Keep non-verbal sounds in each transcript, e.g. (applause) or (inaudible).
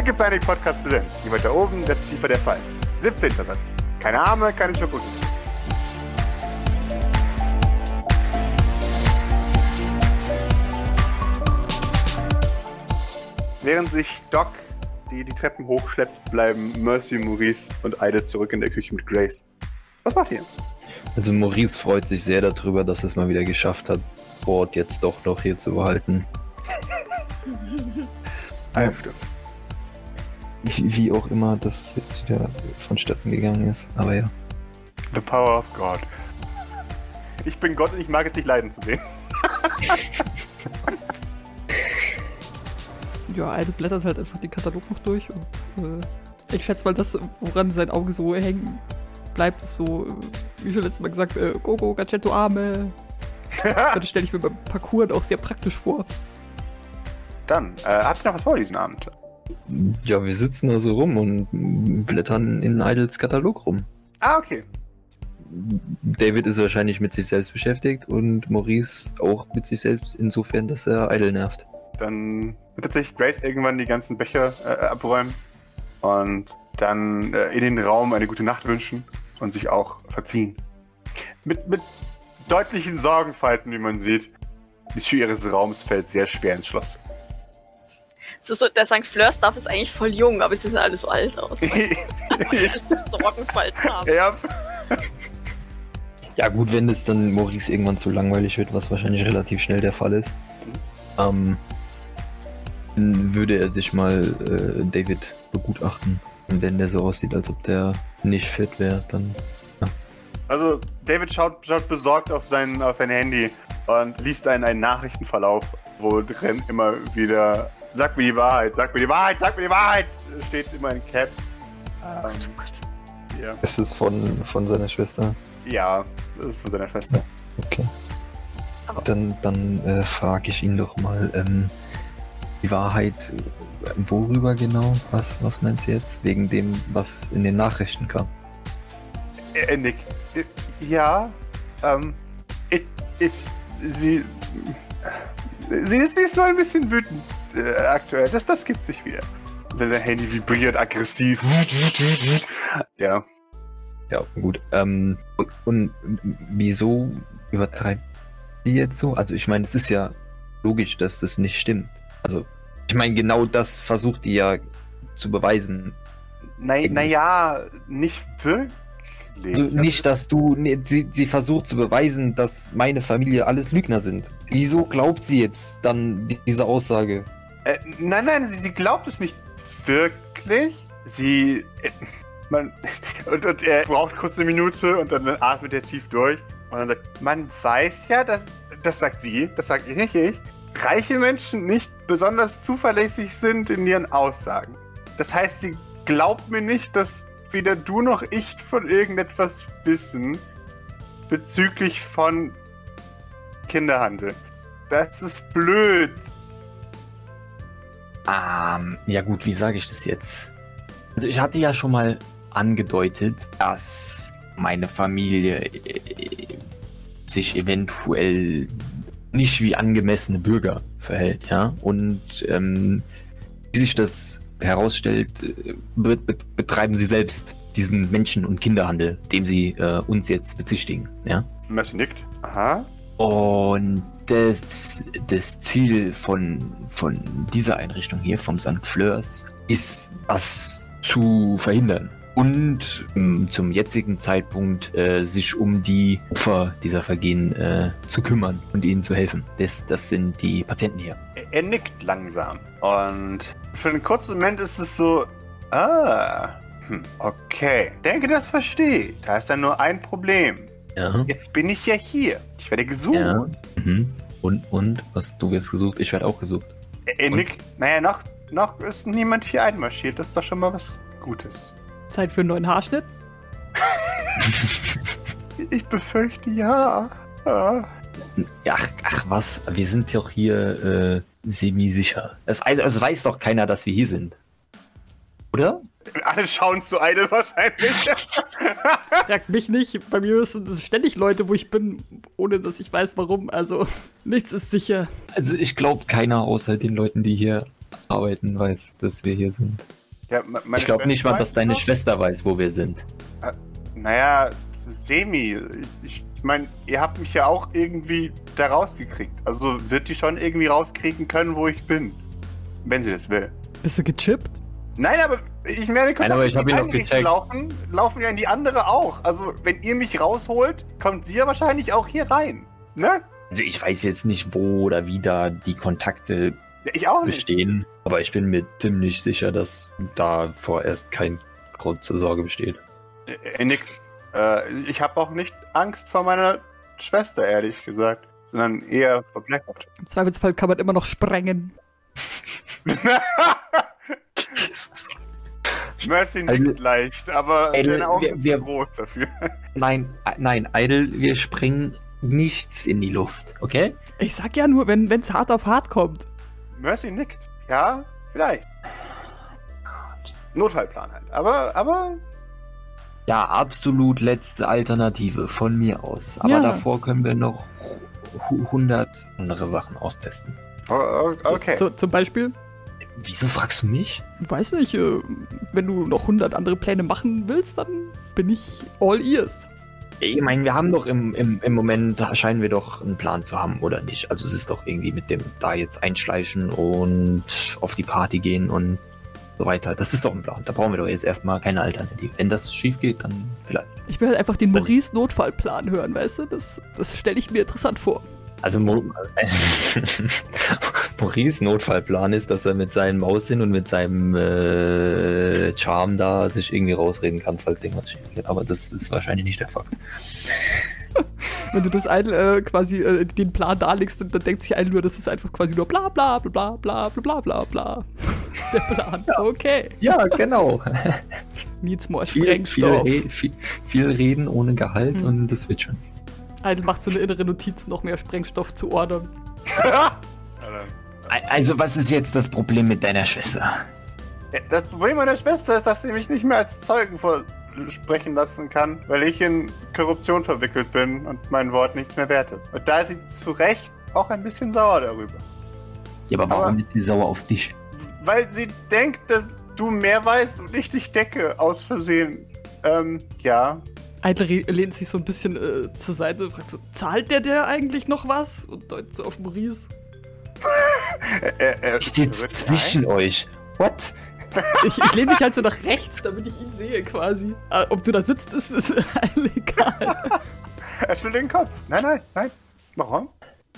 Pickle Panic Podcast präsent. Je weiter oben, desto tiefer der Fall. 17. Satz. Keine Arme, keine Schokoküsse. Während sich Doc die, die Treppen hochschleppt, bleiben Mercy, Maurice und Ida zurück in der Küche mit Grace. Was macht ihr? Also Maurice freut sich sehr darüber, dass es mal wieder geschafft hat, Bord jetzt doch noch hier zu behalten. (laughs) Stimmt. Wie, wie auch immer das jetzt wieder vonstatten gegangen ist. Aber ja. The power of God. Ich bin Gott und ich mag es dich leiden zu sehen. (laughs) Ja, Idle blättert halt einfach den Katalog noch durch und äh, ich schätze mal, das, woran sein Auge so hängen bleibt, ist so, äh, wie schon letztes Mal gesagt, äh, Gogo, Gacetto, Arme. (laughs) Das stelle ich mir beim Parcours auch sehr praktisch vor. Dann, äh, habt ihr noch was vor diesen Abend? Ja, wir sitzen da so rum und blättern in Idols Katalog rum. Ah, okay. David ist wahrscheinlich mit sich selbst beschäftigt und Maurice auch mit sich selbst, insofern, dass er Idle nervt. Dann wird tatsächlich Grace irgendwann die ganzen Becher äh, abräumen und dann äh, in den Raum eine gute Nacht wünschen und sich auch verziehen. Mit, mit deutlichen Sorgenfalten, wie man sieht. Die Tür ihres Raums fällt sehr schwer ins Schloss. So, so, der St. Fleurs darf ist eigentlich voll jung, aber sie sehen alle so alt aus. Weil (laughs) sie Sorgenfalt haben. ja, Ja gut, wenn es dann Maurice irgendwann zu langweilig wird, was wahrscheinlich relativ schnell der Fall ist, ähm, dann würde er sich mal äh, David begutachten. Und wenn der so aussieht, als ob der nicht fit wäre, dann Also, David schaut, schaut besorgt auf sein, auf sein Handy und liest einen, einen Nachrichtenverlauf, wo drin immer wieder Sag mir die Wahrheit, sag mir die Wahrheit, sag mir die Wahrheit! Steht immer in Caps. Ähm, Oh Gott. ja. ist es von, von seiner Schwester. ja, das ist von seiner Schwester. Okay. Dann, dann äh, frage ich ihn doch mal, ähm, die Wahrheit, äh, worüber genau? Was, was meint sie jetzt? Wegen dem, was in den Nachrichten kam. Er, er nickt. Äh, Ja, ähm, ich, ich, sie, sie, ist- sie ist nur ein bisschen wütend äh, aktuell. Das, das gibt sich wieder. Sein Handy vibriert aggressiv. (laughs) Ja, Ja, gut. Ähm, und, und wieso übertreibt die jetzt so? Also ich meine, es ist ja logisch, dass das nicht stimmt. Also ich meine, genau das versucht die ja zu beweisen. Nein, naja, nicht wirklich. Also nicht, dass du, nee, sie, sie versucht zu beweisen, dass meine Familie alles Lügner sind. Wieso glaubt sie jetzt dann die- diese Aussage? Äh, nein, nein, sie, sie glaubt es nicht wirklich. Sie. Äh, man, (laughs) und, und er braucht kurz eine Minute und dann atmet er tief durch. Und dann sagt, man weiß ja, dass. Das sagt sie, das sage ich nicht ich. Reiche Menschen nicht besonders zuverlässig sind in ihren Aussagen. Das heißt, sie glaubt mir nicht, dass weder du noch ich von irgendetwas wissen bezüglich von Kinderhandel. Das ist blöd. Ähm, ja gut, wie sage ich das jetzt? Also ich hatte ja schon mal angedeutet, dass meine Familie äh, sich eventuell nicht wie angemessene Bürger verhält, ja. Und ähm, wie sich das herausstellt, äh, be be betreiben sie selbst diesen Menschen- und Kinderhandel, dem sie äh, uns jetzt bezichtigen, ja. Mercy nickt. Aha. Und das, das Ziel von, von dieser Einrichtung hier, vom St. Fleurs, ist, das zu verhindern. Und ähm, zum jetzigen Zeitpunkt äh, sich um die Opfer dieser Vergehen äh, zu kümmern und ihnen zu helfen. Das, das sind die Patienten hier. Er- nickt langsam. Und für einen kurzen Moment ist es so, ah, hm, okay. Denke, das verstehe. Da ist dann nur ein Problem. Ja. Jetzt bin ich ja hier. Ich werde gesucht. ja. Mhm. Und, und, was, du wirst gesucht, ich werde auch gesucht. Er, er Und? nickt. Naja, noch, noch ist niemand hier einmarschiert. Das ist doch schon mal was Gutes. Zeit für einen neuen Haarschnitt? (laughs) Ich befürchte ja. Ah. Ja, Ach, ach was, wir sind doch hier äh, semi-sicher. Es, also, es weiß doch keiner, dass wir hier sind. Oder? Alle schauen zu Idle wahrscheinlich. (laughs) Fragt mich nicht. Bei mir sind es ständig Leute, wo ich bin, ohne dass ich weiß warum. Also, nichts ist sicher. Also ich glaube keiner außer den Leuten, die hier arbeiten weiß, dass wir hier sind. Ja, ich glaube nicht mal, dass deine Schwester weiß, wo wir sind. noch. Naja, semi. Ich, ich meine, ihr habt mich ja auch irgendwie da rausgekriegt. Also wird die schon irgendwie rauskriegen können, wo ich bin. Wenn sie das will. Bist du gechippt? Nein, aber ich meine, Nein, aber ich hab ihn noch gecheckt. laufen, laufen ja in die andere auch. Also, wenn ihr mich rausholt, kommt sie ja wahrscheinlich auch hier rein. Ne? Also ich weiß jetzt nicht, wo oder wie da die Kontakte Ja, ich auch nicht. bestehen, aber ich bin mir ziemlich sicher, dass da vorerst kein Grund zur Sorge besteht. Er nickt. Äh, ich habe auch nicht Angst vor meiner Schwester, ehrlich gesagt. Sondern eher vor Blackout. Im Zweifelsfall kann man immer noch sprengen. (laughs) Mercy Also- nickt leicht, aber Ey, seine Augen wir- sind wir- zu groß dafür. Nein, nein, Idle, wir springen nichts in die Luft, okay? Ich sag ja nur, wenn es hart auf hart kommt. Mercy nickt. Ja, vielleicht. Notfallplan halt. Aber, aber Ja, absolut letzte Alternative von mir aus. Aber Ja. davor können wir noch hu- 100 andere Sachen austesten. okay. So, zum Beispiel, Wieso fragst du mich? weiß nicht, äh, wenn du noch 100 andere Pläne machen willst, dann bin ich all ears. Ich meine, wir haben doch im, im, im Moment, scheinen wir doch einen Plan zu haben, oder nicht? Also es ist doch irgendwie mit dem da jetzt einschleichen und auf die Party gehen und so weiter. Das ist doch ein Plan. Da brauchen wir doch jetzt erstmal keine Alternative. Wenn das schief geht, dann vielleicht. Ich will halt einfach den Maurice Notfallplan hören, weißt du? Das, das stelle ich mir interessant vor. Also Mo (laughs) (laughs) Maurice Notfallplan ist, dass er mit seinen Maussinn und mit seinem äh, Charme da sich irgendwie rausreden kann, falls irgendwas schief geht. Aber das ist wahrscheinlich nicht der Fakt. (laughs) Wenn du das ein, äh, quasi äh, den Plan darlegst, dann, dann denkt sich ein nur, das ist einfach quasi nur bla bla bla bla bla bla bla bla. (laughs) Das ist der Plan. Okay. Ja, genau. (laughs) Needs more viel, viel, Sprengstoff. re viel, viel reden ohne Gehalt Hm. und das wird schon. Idle macht so eine innere Notiz, noch mehr Sprengstoff zu ordern. Also, was ist jetzt das Problem mit deiner Schwester? Das Problem meiner Schwester ist, dass sie mich nicht mehr als Zeugen vorsprechen lassen kann, weil ich in Korruption verwickelt bin und mein Wort nichts mehr wert ist. Und da ist sie zu Recht auch ein bisschen sauer darüber. Ja, aber warum Aber- ist sie sauer auf dich? Weil sie denkt, dass du mehr weißt und ich dich decke aus Versehen. Ähm, ja. Re- lehnt sich so ein bisschen äh, zur Seite und fragt so, zahlt der der eigentlich noch was? Und deutet so auf Maurice. Er, er, er, Ich sitze wird- zwischen euch. What? (laughs) Ich, ich lehne mich halt so nach rechts, damit ich ihn sehe quasi. Äh, ob du da sitzt, ist, ist (laughs) egal. Er schüttelt den Kopf. Nein, nein, nein. Warum?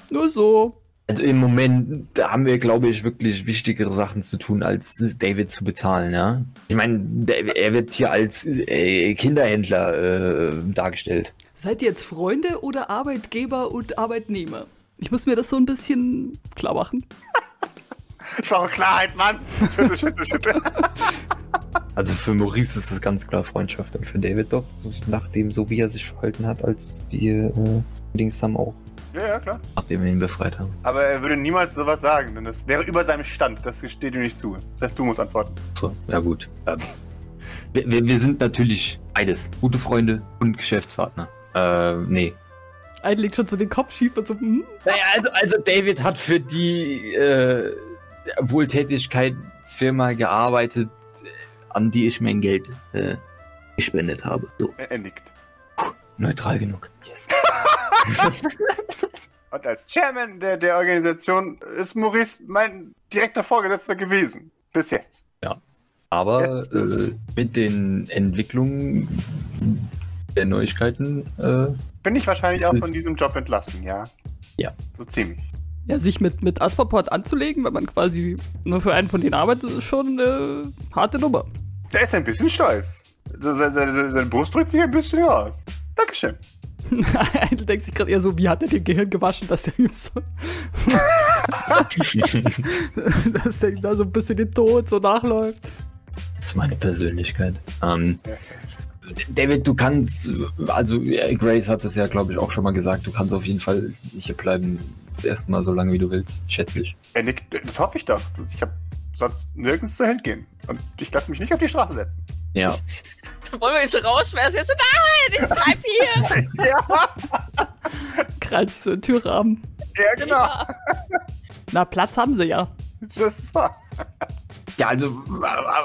Nur so. Also im Moment da haben wir, glaube ich, wirklich wichtigere Sachen zu tun, als David zu bezahlen, ja. Ich meine, er wird hier als äh, Kinderhändler äh, dargestellt. Seid ihr jetzt Freunde oder Arbeitgeber und Arbeitnehmer? Ich muss mir das so ein bisschen klar machen. Ich brauche Klarheit, Mann. Schüttel, schüttel, schüttel. (laughs) Also für Maurice ist es ganz klar Freundschaft und für David doch, nachdem so wie er sich verhalten hat, als wir äh, Dings haben auch, Ja, ja, klar. nachdem wir ihn befreit haben. Aber er würde niemals sowas sagen, denn das wäre über seinem Stand. Das steht ihm nicht zu. Das heißt, du musst antworten. So, ja gut. Ähm, wir, wir, wir sind natürlich beides. Gute Freunde und Geschäftspartner. Äh, nee. Idle legt schon so den Kopf schief und so, hm, Naja, also, also David hat für die äh, Wohltätigkeitsfirma gearbeitet, äh, an die ich mein Geld äh, gespendet habe. So, Er, er nickt. neutral genug. Yes. (laughs) Und als Chairman der, der Organisation ist Maurice mein direkter Vorgesetzter gewesen. Bis jetzt. Aber Jetzt ist- äh, mit den Entwicklungen der Neuigkeiten, äh, Bin ich wahrscheinlich auch von diesem Job entlassen, ja? Ja. So ziemlich. ja, sich mit, mit Asperport anzulegen, wenn man quasi nur für einen von denen arbeitet, ist schon eine harte Nummer. Der ist ein bisschen stolz. Seine, seine, seine Brust drückt sich ein bisschen raus. Dankeschön. Idle denkt sich gerade eher so, wie hat er den Gehirn gewaschen, dass er ihm so, (laughs) dass er ihm da so ein bisschen den Tod so nachläuft. Das ist meine Persönlichkeit. Ähm, David, du kannst, also äh, Grace hat es ja, glaube ich, auch schon mal gesagt, du kannst auf jeden Fall hier bleiben, erstmal so lange wie du willst, schätze ich. Er nickt. Das hoffe ich doch. Ich habe sonst nirgends zu hingehen. Und ich lasse mich nicht auf die Straße setzen. Ja, (laughs) Dann wollen wir jetzt rausschmeißen. Jetzt, nein, ich bleib hier. (laughs) ja, sich so Türrahmen. ja, genau. (laughs) Na, Platz haben sie ja. Das ist wahr. Ja, also,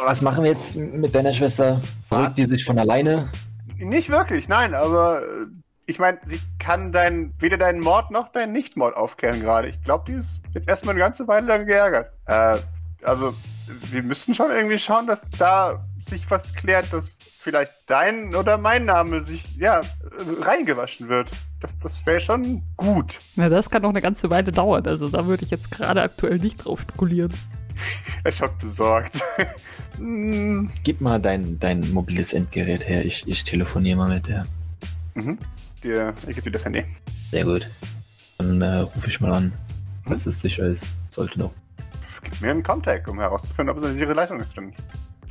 was machen wir jetzt mit deiner Schwester? Verrückt die sich von alleine? Nicht wirklich, nein, aber äh, ich meine, sie kann dein, weder deinen Mord noch deinen Nichtmord aufklären gerade. Ich glaube, die ist jetzt erstmal eine ganze Weile lang geärgert. Äh, also, wir müssten schon irgendwie schauen, dass da sich was klärt, dass vielleicht dein oder mein Name sich, ja, reingewaschen wird. Das, das wäre schon gut. Na, das kann noch eine ganze Weile dauern. Also da würde ich jetzt gerade aktuell nicht drauf spekulieren. (laughs) Er schaut besorgt. (laughs) Gib mal dein, dein mobiles Endgerät her. Ich, ich telefoniere mal mit der. mhm. Dir, ich gebe dir das Handy. Sehr gut. Dann äh, rufe ich mal an, falls es sicher ist. Sollte noch. Gib mir einen Contact, um herauszufinden, ob es eine sichere Leitung ist drin.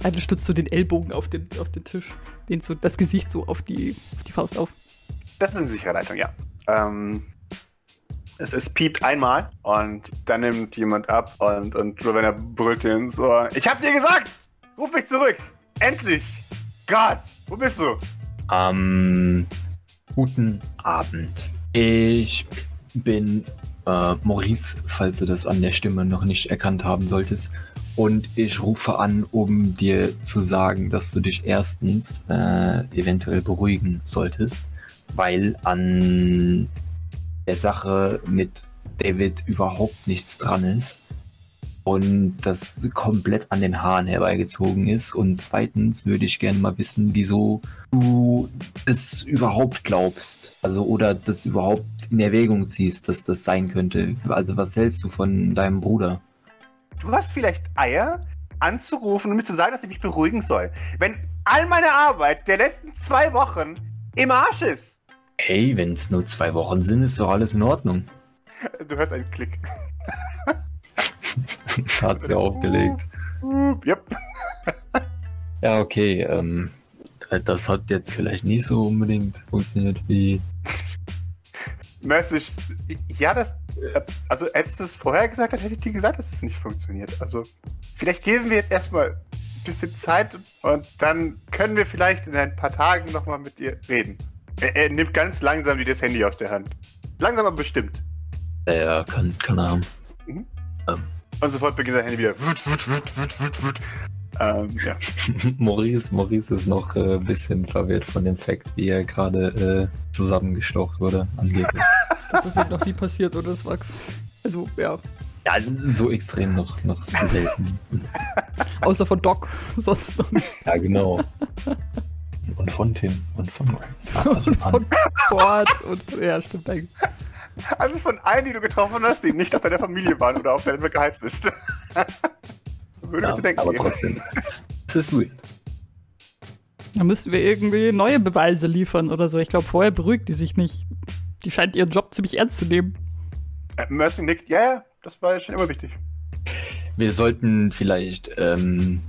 Eine stützt so den Ellbogen auf den, auf den Tisch, den so das Gesicht so auf die, auf die Faust auf. Das ist eine sichere Leitung, ja. Ähm, es, es piept einmal und dann nimmt jemand ab und, und Ravenna brüllt dir ins Ohr. Ich hab dir gesagt! Ruf mich zurück! Endlich! Gott! Wo bist du? Ähm, guten Abend. Ich bin äh, Maurice, falls du das an der Stimme noch nicht erkannt haben solltest. Und ich rufe an, um dir zu sagen, dass du dich erstens äh, eventuell beruhigen solltest, weil an der Sache mit David überhaupt nichts dran ist und das komplett an den Haaren herbeigezogen ist. Und zweitens würde ich gerne mal wissen, wieso du es überhaupt glaubst. Also oder das überhaupt in Erwägung ziehst, dass das sein könnte. Also was hältst du von deinem Bruder? Du hast vielleicht Eier, anzurufen und mir zu sagen, dass ich mich beruhigen soll. Wenn all meine Arbeit der letzten zwei Wochen im Arsch ist. Hey, wenn es nur zwei Wochen sind, ist doch alles in Ordnung. Du hörst einen Klick. (laughs) Hat sie aufgelegt. Yep. Ja, okay. Ähm, das hat jetzt vielleicht nicht so unbedingt funktioniert wie. Mäßig. Ja, das. äh, Also, hättest du es vorher gesagt, dann hätte ich dir gesagt, dass es nicht funktioniert. Also, vielleicht geben wir jetzt erstmal ein bisschen Zeit und dann können wir vielleicht in ein paar Tagen nochmal mit ihr reden. Er, er nimmt ganz langsam dir das Handy aus der Hand. Langsam aber bestimmt. Ja, kann, keine Ahnung. Und sofort beginnt sein Handy wieder. Wut, wut, wut, wut, wut, wut. Ähm, ja. (laughs) Maurice, Maurice ist noch ein äh, bisschen verwirrt von dem Fakt, wie er gerade äh, zusammengestaucht wurde, angeblich. (laughs) Das ist ihm noch nie passiert, oder? Das war. Also, ja. ja, so extrem noch, noch selten. Außer von Doc. (laughs) Sonst noch nicht. Ja, genau. Und von Tim und von Maurice. (laughs) Und von Bord und. Ja, stimmt eigentlich. Also von allen, die du getroffen hast, die nicht aus deiner Familie waren oder auf deiner Gehaltsliste. (laughs) Würde Ja, ich denken. aber trotzdem, es ist weird. Da müssten wir irgendwie neue Beweise liefern oder so. Ich glaube, vorher beruhigt die sich nicht. Die scheint ihren Job ziemlich ernst zu nehmen. Äh, Mercy nickt. Ja, ja, das war schon immer wichtig. Wir sollten vielleicht, ähm,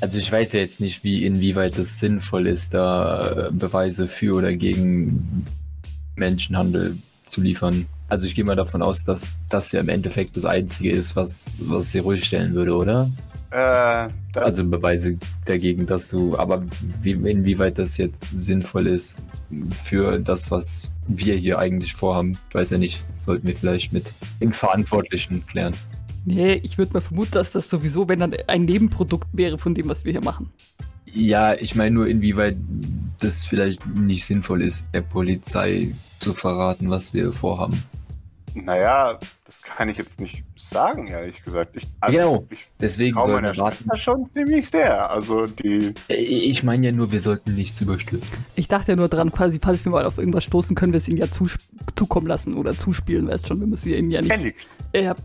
also ich weiß ja jetzt nicht, wie inwieweit es sinnvoll ist, da äh, Beweise für oder gegen Menschenhandel zu liefern. Also ich gehe mal davon aus, dass das ja im Endeffekt das Einzige ist, was, was sie ruhig stellen würde, oder? Äh, das, Also Beweise dagegen, dass du, aber wie, inwieweit das jetzt sinnvoll ist für das, was wir hier eigentlich vorhaben, weiß ja nicht, sollten wir vielleicht mit den Verantwortlichen klären. Nee, ich würde mal vermuten, dass das sowieso, wenn dann ein Nebenprodukt wäre von dem, was wir hier machen. Ja, ich meine nur, inwieweit das vielleicht nicht sinnvoll ist, der Polizei zu verraten, was wir vorhaben. Naja, das kann ich jetzt nicht sagen, ehrlich gesagt. Ich, Genau, ich Deswegen meiner wir warten. Schwester schon ziemlich sehr. Also die. Ich meine ja nur, wir sollten nichts überstürzen. Ich dachte ja nur dran, quasi, falls wir mal auf irgendwas stoßen, können wir es ihnen ja zus zukommen lassen oder zuspielen, weißt schon, wir müssen ihnen ja nicht. Handy. Ich hab,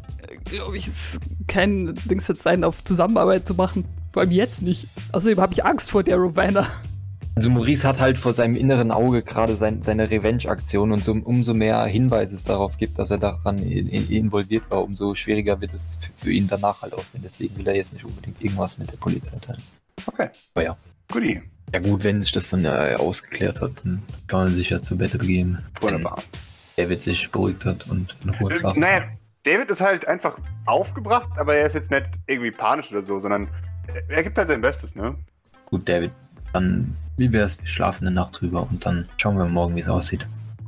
glaube ich, es kein Dings jetzt sein, auf Zusammenarbeit zu machen. Vor allem jetzt nicht. Außerdem habe ich Angst vor der Rowena. Also Maurice hat halt vor seinem inneren Auge gerade sein, seine Revenge-Aktion und so, umso mehr Hinweise es darauf gibt, dass er daran in, in, involviert war, umso schwieriger wird es für, für ihn danach halt aussehen. Deswegen will er jetzt nicht unbedingt irgendwas mit der Polizei teilen. Okay. Aber ja. Guti. Ja gut, wenn sich das dann äh, ausgeklärt hat, dann kann man sich ja zu Bette begeben. Wunderbar. Er wird sich beruhigt hat und in Ruhe Äh, naja, David ist halt einfach aufgebracht, aber er ist jetzt nicht irgendwie panisch oder so, sondern er gibt halt sein Bestes, ne? Gut, David, dann wie wär's, wir schlafen eine Nacht drüber und dann schauen wir morgen, wie es aussieht.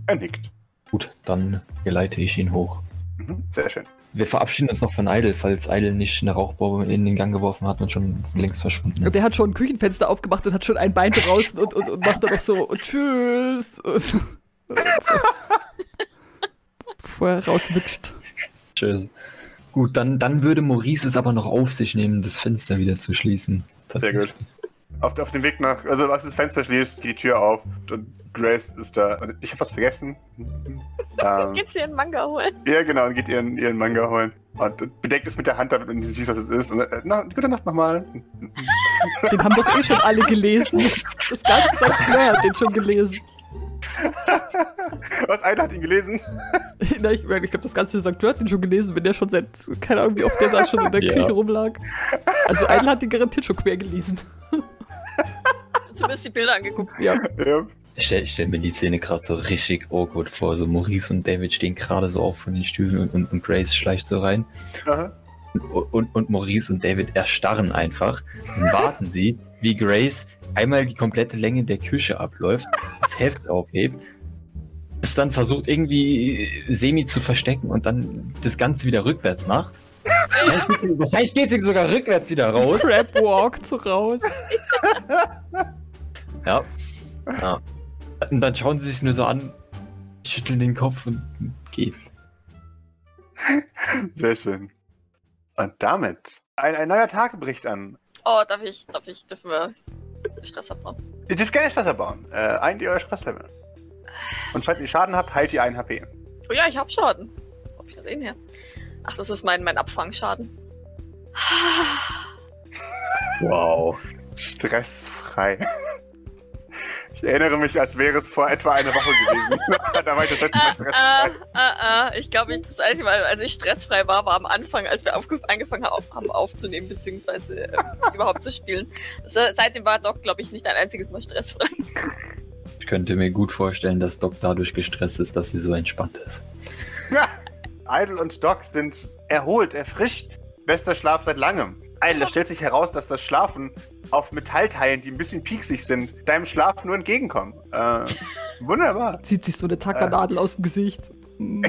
Er nickt. Gut, dann geleite ich ihn hoch. Mhm, sehr schön. wir verabschieden uns noch von Idle, falls Idle nicht eine Rauchbombe in den Gang geworfen hat und schon längst verschwunden Und ist. der hat schon ein Küchenfenster aufgemacht und hat schon ein Bein draußen und, und, und macht dann noch so tschüss. (laughs) Und, bevor er rauswitscht. Tschüss. Gut, dann, dann würde Maurice es aber noch auf sich nehmen, das Fenster wieder zu schließen. Sehr gut. Auf, auf dem Weg nach, also als das Fenster schließt, geht die Tür auf und Grace ist da. Ich habe was vergessen. (laughs) ähm, Geht's hier einen Manga holen? ja, genau, und geht ihren, ihren Manga holen. Und bedeckt es mit der Hand, damit man nicht sieht, was es ist. Und, äh, na, gute Nacht nochmal. (laughs) Den haben doch eh schon alle gelesen. Das ganze St. Fleur hat den schon gelesen. Was, einer hat ihn gelesen? (laughs) Na, ich ich glaube, das ganze St. Fleur hat den schon gelesen, wenn der schon seit, keine Ahnung, wie oft der da schon in der Ja. Küche rumlag. Also Eidel hat den garantiert schon quer gelesen. (laughs) Zumindest die Bilder angeguckt. Ja, Ja. Ich stelle stell mir die Szene gerade so richtig awkward vor. So Maurice und David stehen gerade so auf von den Stühlen und, und, und Grace schleicht so rein. Aha. Und, und, und Maurice und David erstarren einfach und warten sie, wie Grace einmal die komplette Länge der Küche abläuft, das Heft aufhebt, es dann versucht irgendwie semi zu verstecken und dann das Ganze wieder rückwärts macht. Wahrscheinlich geht sie- sogar rückwärts wieder raus. Crab walkt so raus. Ja. ja. Und dann schauen sie sich nur so an, schütteln den Kopf und gehen. Sehr schön. Und damit ein, ein neuer Tag bricht an. Oh, darf ich, darf ich, dürfen wir Stress abbauen? Ihr dürft gerne Stadt bauen. Äh, ein die euer Stresslevel. Und falls ihr Schaden habt, heilt ihr einen HP. Oh ja, ich hab Schaden. Wo hab ich das denn her? Ach, das ist mein, mein Abfangschaden. Wow. Stressfrei. Ich erinnere mich, als wäre es vor etwa einer Woche gewesen. (laughs) (laughs) da war ich das letzte Mal stressfrei. ah, ah. Ich glaube, ich, das einzige Mal, als ich stressfrei war, war am Anfang, als wir aufge angefangen haben, haben aufzunehmen, beziehungsweise äh, (laughs) überhaupt zu spielen. Also, seitdem war Doc, glaube ich, nicht ein einziges Mal stressfrei. Ich könnte mir gut vorstellen, dass Doc dadurch gestresst ist, dass sie so entspannt ist. Ja. Idle und Doc sind erholt, erfrischt. Bester Schlaf seit langem. Idle, es stellt sich heraus, dass das Schlafen auf Metallteilen, die ein bisschen pieksig sind, deinem Schlaf nur entgegenkommen. Äh, (laughs) wunderbar. Zieht sich so eine Tackernadel aus dem Gesicht. Mm,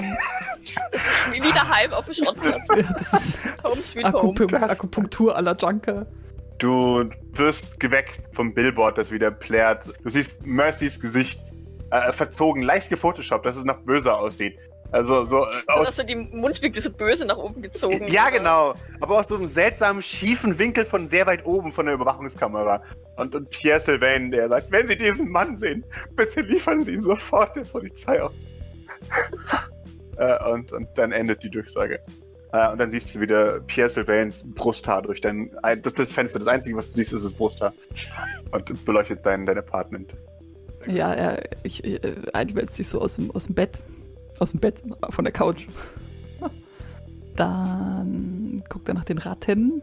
Wie wie daheim auf dem Schrottplatz. (laughs) ja, das ist Home sweet home. Akupum Krass. Akupunktur à la Junker. Du wirst geweckt vom Billboard, das wieder plärt. Du siehst Mercys Gesicht äh, verzogen, leicht gefotoshoppt, dass es noch böser aussieht. Also so äh, So, aus dass so die Mundwinkel so böse nach oben gezogen. Ja, oder? genau. Aber aus so einem seltsamen, schiefen Winkel von sehr weit oben von der Überwachungskamera. Und, und Pierre Sylvain, der sagt, wenn Sie diesen Mann sehen, bitte liefern Sie ihn sofort der Polizei aus. (laughs) äh, und, und dann endet die Durchsage. Äh, und dann siehst du wieder Pierre Sylvains Brusthaar durch dein... ein- Das ist das Fenster. Das Einzige, was du siehst, ist das Brusthaar. Und beleuchtet dein, dein Apartment. Ja, er, ich, ich, äh, Eidel wälzt sich so aus dem, aus dem Bett. Aus dem Bett, von der Couch. Dann guckt er nach den Ratten.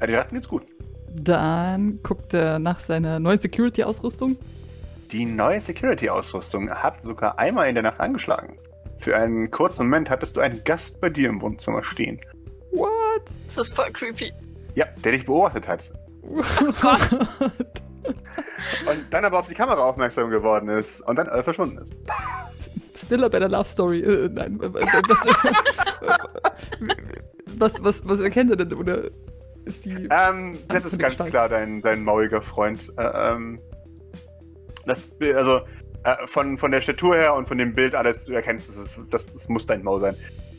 Ja, die Ratten geht's gut. Dann guckt er nach seiner neuen Security-Ausrüstung. Die neue Security-Ausrüstung hat sogar einmal in der Nacht angeschlagen. Für einen kurzen Moment hattest du einen Gast bei dir im Wohnzimmer stehen. What? Das ist voll creepy. Ja, der dich beobachtet hat. Gott. (laughs) Und dann aber auf die Kamera aufmerksam geworden ist und dann äh, verschwunden ist. Still a better love story. Äh, nein, äh, (laughs) äh, was, was, was, erkennt er denn? Oder ist die. Ähm, das ist ganz Gestalt. klar dein, dein mauliger Freund. Äh, ähm, das, also, äh, von, von der Statur her und von dem Bild alles, du erkennst, das, ist, das, das muss dein Maul sein.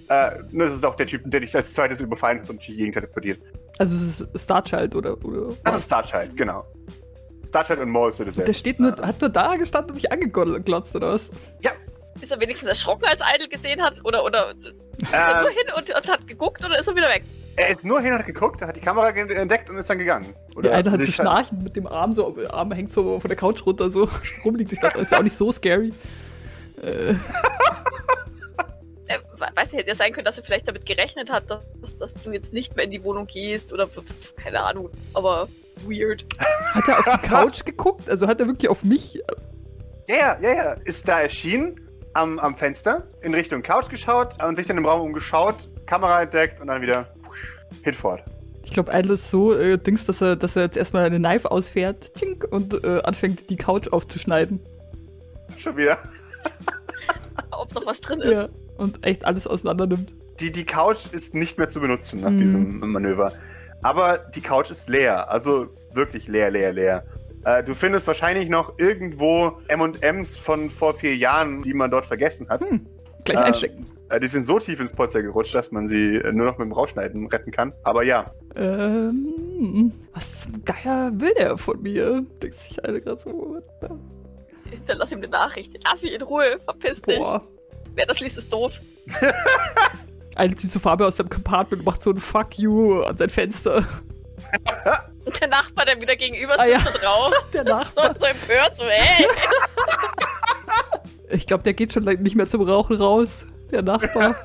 Äh, nur das ist auch der Typ, der dich als zweites überfallen hat und die Gegend teleportiert. Also, es ist Starchild oder. oder Das ist Starchild, genau. Starchild und Maul sind dasselbe. der steht nur, hat nur da gestanden und mich angeglotzt, oder was? Ist er wenigstens erschrocken, als Idle gesehen hat? Oder, oder ist er Ähm, nur hin und, und hat geguckt oder ist er wieder weg? er ist nur hin und hat geguckt, hat die Kamera entdeckt und ist dann gegangen. Der eine hat so sich- schnarchen mit dem Arm, so, der Arm hängt so von der Couch runter, so (laughs) rumliegt sich das. Ist ja auch nicht so scary. Äh, Äh, we- weiß nicht, hätte ja sein können, dass er vielleicht damit gerechnet hat, dass, dass du jetzt nicht mehr in die Wohnung gehst oder keine Ahnung. Aber weird. hat er auf die Couch geguckt? Also hat er wirklich auf mich. Ja, ja, ja, ja. Ist da erschienen am, am Fenster, in Richtung Couch geschaut und sich dann im Raum umgeschaut, Kamera entdeckt und dann wieder hinfort. Ich glaube, Idle ist so äh, Dings, dass er, dass er jetzt erstmal eine Knife ausfährt tschink, und äh, anfängt, die Couch aufzuschneiden. Schon wieder. (laughs) Ob noch was drin ist. Ja. Und echt alles auseinander nimmt. die, die Couch ist nicht mehr zu benutzen nach Mhm. diesem Manöver. Aber die Couch ist leer. Also wirklich leer, leer, leer. Äh, du findest wahrscheinlich noch irgendwo MMs von vor vier Jahren, die man dort vergessen hat. Hm, gleich Ähm, einstecken. Äh, die sind so tief ins Polster gerutscht, dass man sie äh, nur noch mit dem Rausschneiden retten kann. Aber ja, Ähm, was zum Geier will der von mir? Denkt sich einer gerade so. the- Hinterlass ihm eine Nachricht. Lass mich in Ruhe. Verpiss dich. Boah. Wer das liest, ist doof. (laughs) Eine zieht so Farbe aus seinem Compartment und macht so ein Fuck you an sein Fenster. Und der Nachbar, der wieder gegenüber Ah, ja. sitzt und raucht. (laughs) Der So, Nachbar. so empört, so, ey. Ich glaube, der geht schon nicht mehr zum Rauchen raus. Der Nachbar.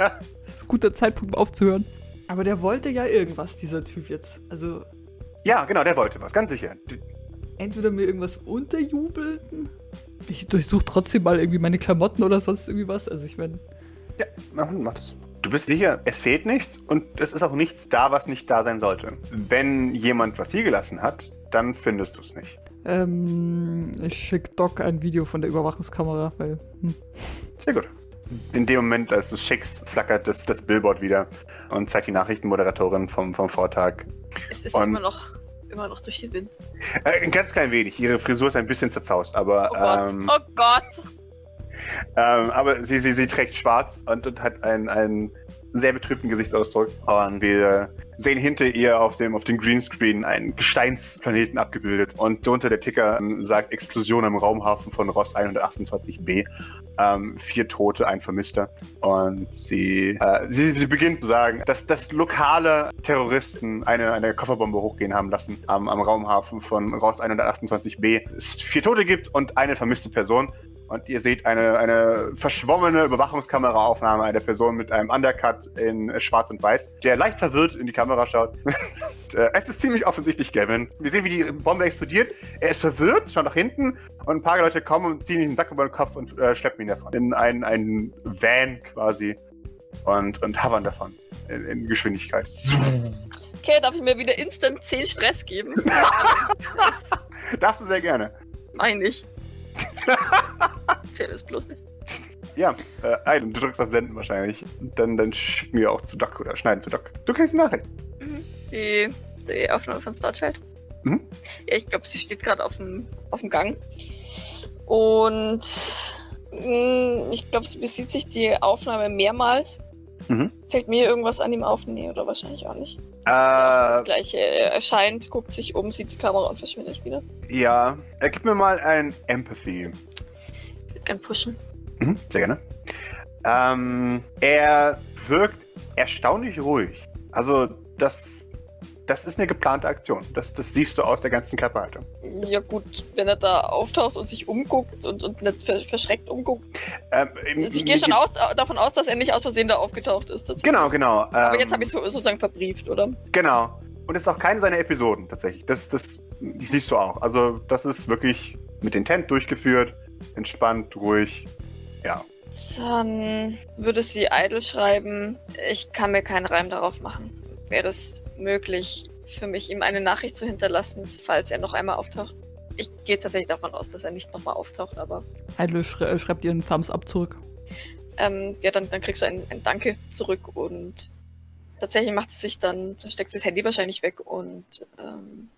das (laughs) ist ein guter Zeitpunkt, um aufzuhören. Aber der wollte ja irgendwas, dieser Typ jetzt. Also, ja, genau, der wollte was, ganz sicher. Entweder mir irgendwas unterjubeln. Ich durchsuche trotzdem mal irgendwie meine Klamotten oder sonst irgendwie was. Also, ich meine, Ja, mach, mach das. Du bist sicher, es fehlt nichts und es ist auch nichts da, was nicht da sein sollte. Wenn jemand was hier gelassen hat, dann findest du es nicht. ähm, ich schicke Doc ein Video von der Überwachungskamera, weil. Hm. Sehr gut. In dem Moment, als du es schickst, flackert das, das Billboard wieder und zeigt die Nachrichtenmoderatorin vom, vom Vortag. Es ist Und- immer noch, immer noch durch den Wind. Äh, ein ganz klein wenig. Ihre Frisur ist ein bisschen zerzaust, aber, Oh Gott. ähm, oh Gott. Ähm, aber sie, sie, sie trägt schwarz und, und hat einen, einen sehr betrübten Gesichtsausdruck. Und wir sehen hinter ihr auf dem, auf dem Greenscreen einen Gesteinsplaneten abgebildet. Und drunter der Ticker ähm, sagt Explosion im Raumhafen von Ross 128b. Ähm, vier Tote, ein Vermisster. Und sie, äh, sie, sie beginnt zu sagen, dass, dass lokale Terroristen eine, eine Kofferbombe hochgehen haben lassen am, am Raumhafen von Ross 128b. Es vier Tote gibt und eine vermisste Person. Und ihr seht eine, eine verschwommene Überwachungskameraaufnahme einer Person mit einem Undercut in Schwarz und Weiß, der leicht verwirrt in die Kamera schaut. (laughs) und, äh, es ist ziemlich offensichtlich, Gavin. Wir sehen, wie die Bombe explodiert. Er ist verwirrt, schaut nach hinten und ein paar Leute kommen und ziehen ihm den Sack über den Kopf und äh, schleppen ihn davon. In einen, einen Van quasi. Und, und hovern davon. In, in Geschwindigkeit. Okay, darf ich mir wieder instant 10 Stress geben? das (laughs) Darfst du sehr gerne. meine ich. (laughs) Zähl es bloß nicht. Ja, äh, ein, du drückst auf Senden wahrscheinlich. Dann, dann schicken wir auch zu Doc oder schneiden zu Doc. Du kriegst eine Nachricht. Mhm. Die, die Aufnahme von Starchild. Mhm. Ja, ich glaube, sie steht gerade auf dem, auf dem Gang. Und mh, ich glaube, sie besieht sich die Aufnahme mehrmals. Mhm. Fällt mir irgendwas an ihm auf? Nee, oder wahrscheinlich auch nicht. Das Äh, gleiche er erscheint, guckt sich um, sieht die Kamera und verschwindet wieder. ja. Äh, gib mir mal ein Empathy. Ich würde gern pushen. Mhm, sehr gerne. Ähm, er wirkt erstaunlich ruhig. Also, das, das ist eine geplante Aktion. Das, das siehst du aus der ganzen Körperhaltung. Ja gut, wenn er da auftaucht und sich umguckt und, und nicht ver verschreckt umguckt. Ähm, im- Ich gehe schon aus, davon aus, dass er nicht aus Versehen da aufgetaucht ist. tatsächlich. Genau, genau. Aber ähm, jetzt habe ich so, sozusagen verbrieft, oder? Genau. Und es ist auch keine seiner Episoden tatsächlich. Das, das siehst du auch. Also, das ist wirklich mit Intent durchgeführt, entspannt, ruhig. Ja. Dann würde sie Idle schreiben. Ich kann mir keinen Reim darauf machen. Wäre es möglich für mich, ihm eine Nachricht zu hinterlassen, falls er noch einmal auftaucht? Ich gehe tatsächlich davon aus, dass er nicht nochmal auftaucht, aber Heidle schrei schreibt ihr einen Thumbs up zurück. ähm, ja, dann, dann kriegst du ein, ein Danke zurück und tatsächlich macht sie sich dann, dann steckt das Handy wahrscheinlich weg und ähm,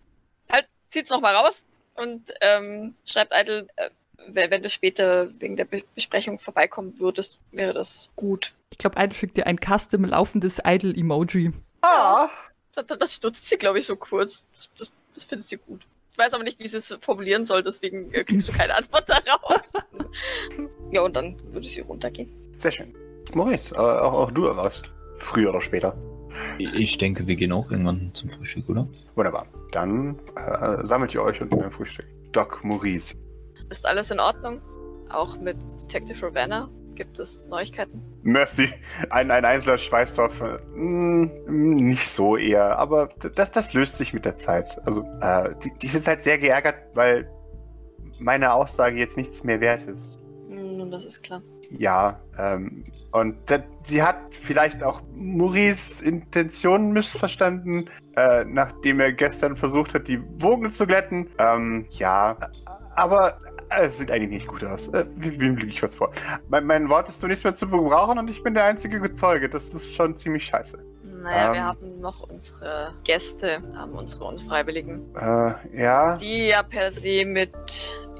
halt, zieht's nochmal raus und ähm, schreibt Idle, äh, wenn, wenn du später wegen der Be Besprechung vorbeikommen würdest, wäre das gut. Ich glaube, Idle schickt dir ein custom laufendes Idle-Emoji. Ah! Das, das stutzt sie, glaube ich, so kurz. Das, das, das findet sie gut. Ich weiß aber nicht, wie sie es formulieren soll, deswegen äh, kriegst du keine Antwort darauf. (laughs) ja, und dann würde sie runtergehen. Sehr schön. Maurice, äh, auch, auch du erwarst. Früher oder später. Ich denke, wir gehen auch irgendwann zum Frühstück, oder? Wunderbar. Dann äh, sammelt ihr euch und ein Frühstück. Doc Maurice. Ist alles in Ordnung? Auch mit Detective Ravenna? Gibt es Neuigkeiten? Mercy, ein, ein einzelner Schweißtropfen. Hm, nicht so eher, aber das, das löst sich mit der Zeit. Also, äh, die, die sind halt sehr geärgert, weil meine Aussage jetzt nichts mehr wert ist. Hm, Nun, das ist klar. Ja, ähm, und da, sie hat vielleicht auch Maurice Intentionen missverstanden, äh, nachdem er gestern versucht hat, die Wogen zu glätten. Ähm, ja, aber Es sieht eigentlich nicht gut aus. Äh, wem lüge ich was vor? Mein, mein Wort ist zunächst mehr zu gebrauchen und ich bin der einzige Zeuge. Das ist schon ziemlich scheiße. Naja, wir Ähm. haben noch unsere Gäste, haben unsere Unfreiwilligen, Äh, ja. die ja per se mit,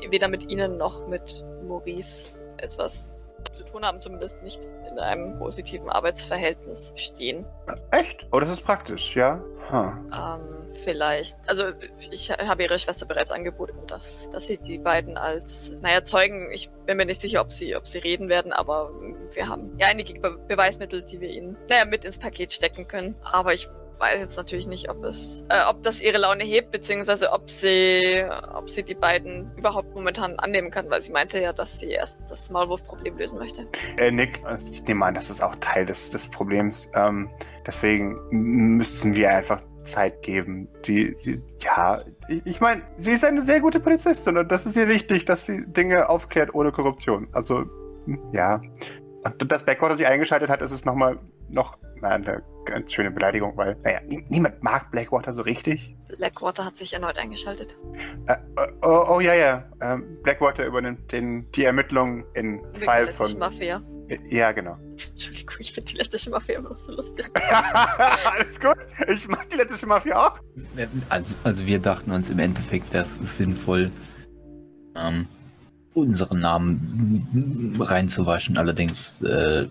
weder mit ihnen noch mit Maurice etwas zu tun haben, zumindest nicht in einem positiven Arbeitsverhältnis stehen. Echt? Oh, das ist praktisch, ja. Huh. Ähm, vielleicht, also ich habe ihre Schwester bereits angeboten, dass, dass sie die beiden als, naja, Zeugen, ich bin mir nicht sicher, ob sie, ob sie reden werden, aber wir haben ja einige Be Beweismittel, die wir ihnen, naja, mit ins Paket stecken können. Aber ich weiß jetzt natürlich nicht, ob es, äh, ob das ihre Laune hebt, beziehungsweise ob sie, ob sie die beiden überhaupt momentan annehmen kann, weil sie meinte ja, dass sie erst das Maulwurf-Problem lösen möchte. Er nickt. Also Ich nehme an, das ist auch Teil des, des Problems. Ähm, deswegen müssen wir einfach Zeit geben. Die, sie, ja, ich, ich meine, sie ist eine sehr gute Polizistin und das ist ihr wichtig, dass sie Dinge aufklärt ohne Korruption. Also, hm, ja. Und das Backwater sie eingeschaltet hat, ist es nochmal noch eine ganz schöne Beleidigung, weil, naja, nie- niemand mag Blackwater so richtig. Blackwater hat sich erneut eingeschaltet. Äh, oh, oh ja, ja. Ähm, Blackwater übernimmt den, die Ermittlungen im Fall von. Mafia. Ja, genau. (laughs) Entschuldigung, ich finde die lettische Mafia immer noch so lustig. (laughs) Alles gut. Ich mag die lettische Mafia auch. Also, also wir dachten uns im Endeffekt, das ist sinnvoll, ähm, unseren Namen reinzuwaschen. Allerdings äh,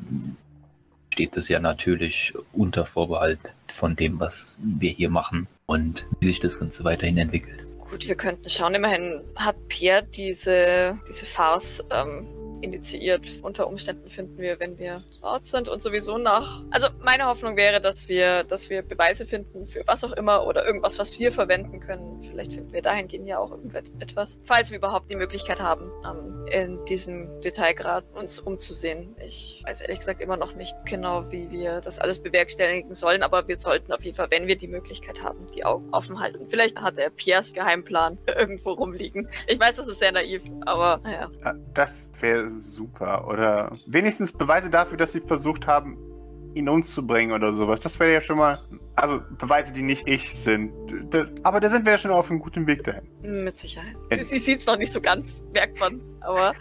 steht es ja natürlich unter Vorbehalt von dem, was wir hier machen und wie sich das Ganze weiterhin entwickelt. Gut, wir könnten schauen. Immerhin hat Pierre diese, diese Farce ähm, initiiert. Unter Umständen finden wir, wenn wir dort sind und sowieso nach. Also meine Hoffnung wäre, dass wir, dass wir Beweise finden für was auch immer oder irgendwas, was wir verwenden können. Vielleicht finden wir dahingehend ja auch irgendetwas. Falls wir überhaupt die Möglichkeit haben, ähm, in diesem Detailgrad uns umzusehen. Ich weiß ehrlich gesagt immer noch nicht genau, wie wir das alles bewerkstelligen sollen, aber wir sollten auf jeden Fall, wenn wir die Möglichkeit haben, die Augen offen halten. Vielleicht hat der Piers Geheimplan (laughs) irgendwo rumliegen. Ich weiß, das ist sehr naiv, aber naja. Ja, Das super. Oder wenigstens Beweise dafür, dass sie versucht haben, ihn umzubringen oder sowas. Das wäre ja schon mal. Also Beweise, die nicht ich sind. Aber da sind wir ja schon auf einem guten Weg dahin. Mit Sicherheit. Sie, sie sieht es noch nicht so ganz, merkt man. Aber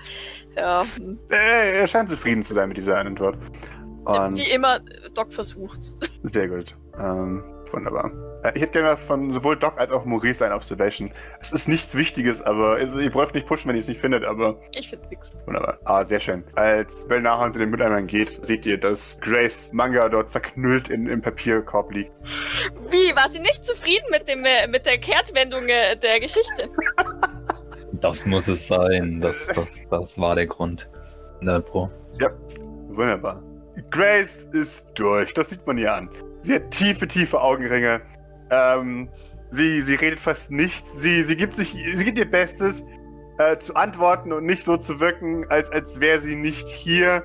ja. Äh, er scheint zufrieden zu sein mit dieser Antwort. Und wie immer, Doc versucht. sehr gut. Ähm, wunderbar. Äh, Ich hätte gerne von sowohl Doc als auch Maurice eine Observation. Es ist nichts Wichtiges, aber also, ihr braucht nicht pushen, wenn ihr es nicht findet, aber Ich finde nix. Wunderbar. Ah, sehr schön. Als Bell nachher zu den Mülleimern geht, seht ihr, dass Grace Manga dort zerknüllt in, im Papierkorb liegt. Wie, war sie nicht zufrieden mit, dem, äh, mit der Kehrtwendung äh, der Geschichte? Das muss es sein. Das, das, das war der Grund. Na, Pro. Wunderbar. Grace ist durch, das sieht man ihr an. Sie hat tiefe, tiefe Augenringe. Ähm, sie, sie redet fast nichts. Sie, sie gibt sich, sie gibt ihr Bestes äh, zu antworten und nicht so zu wirken, als, als wäre sie nicht hier.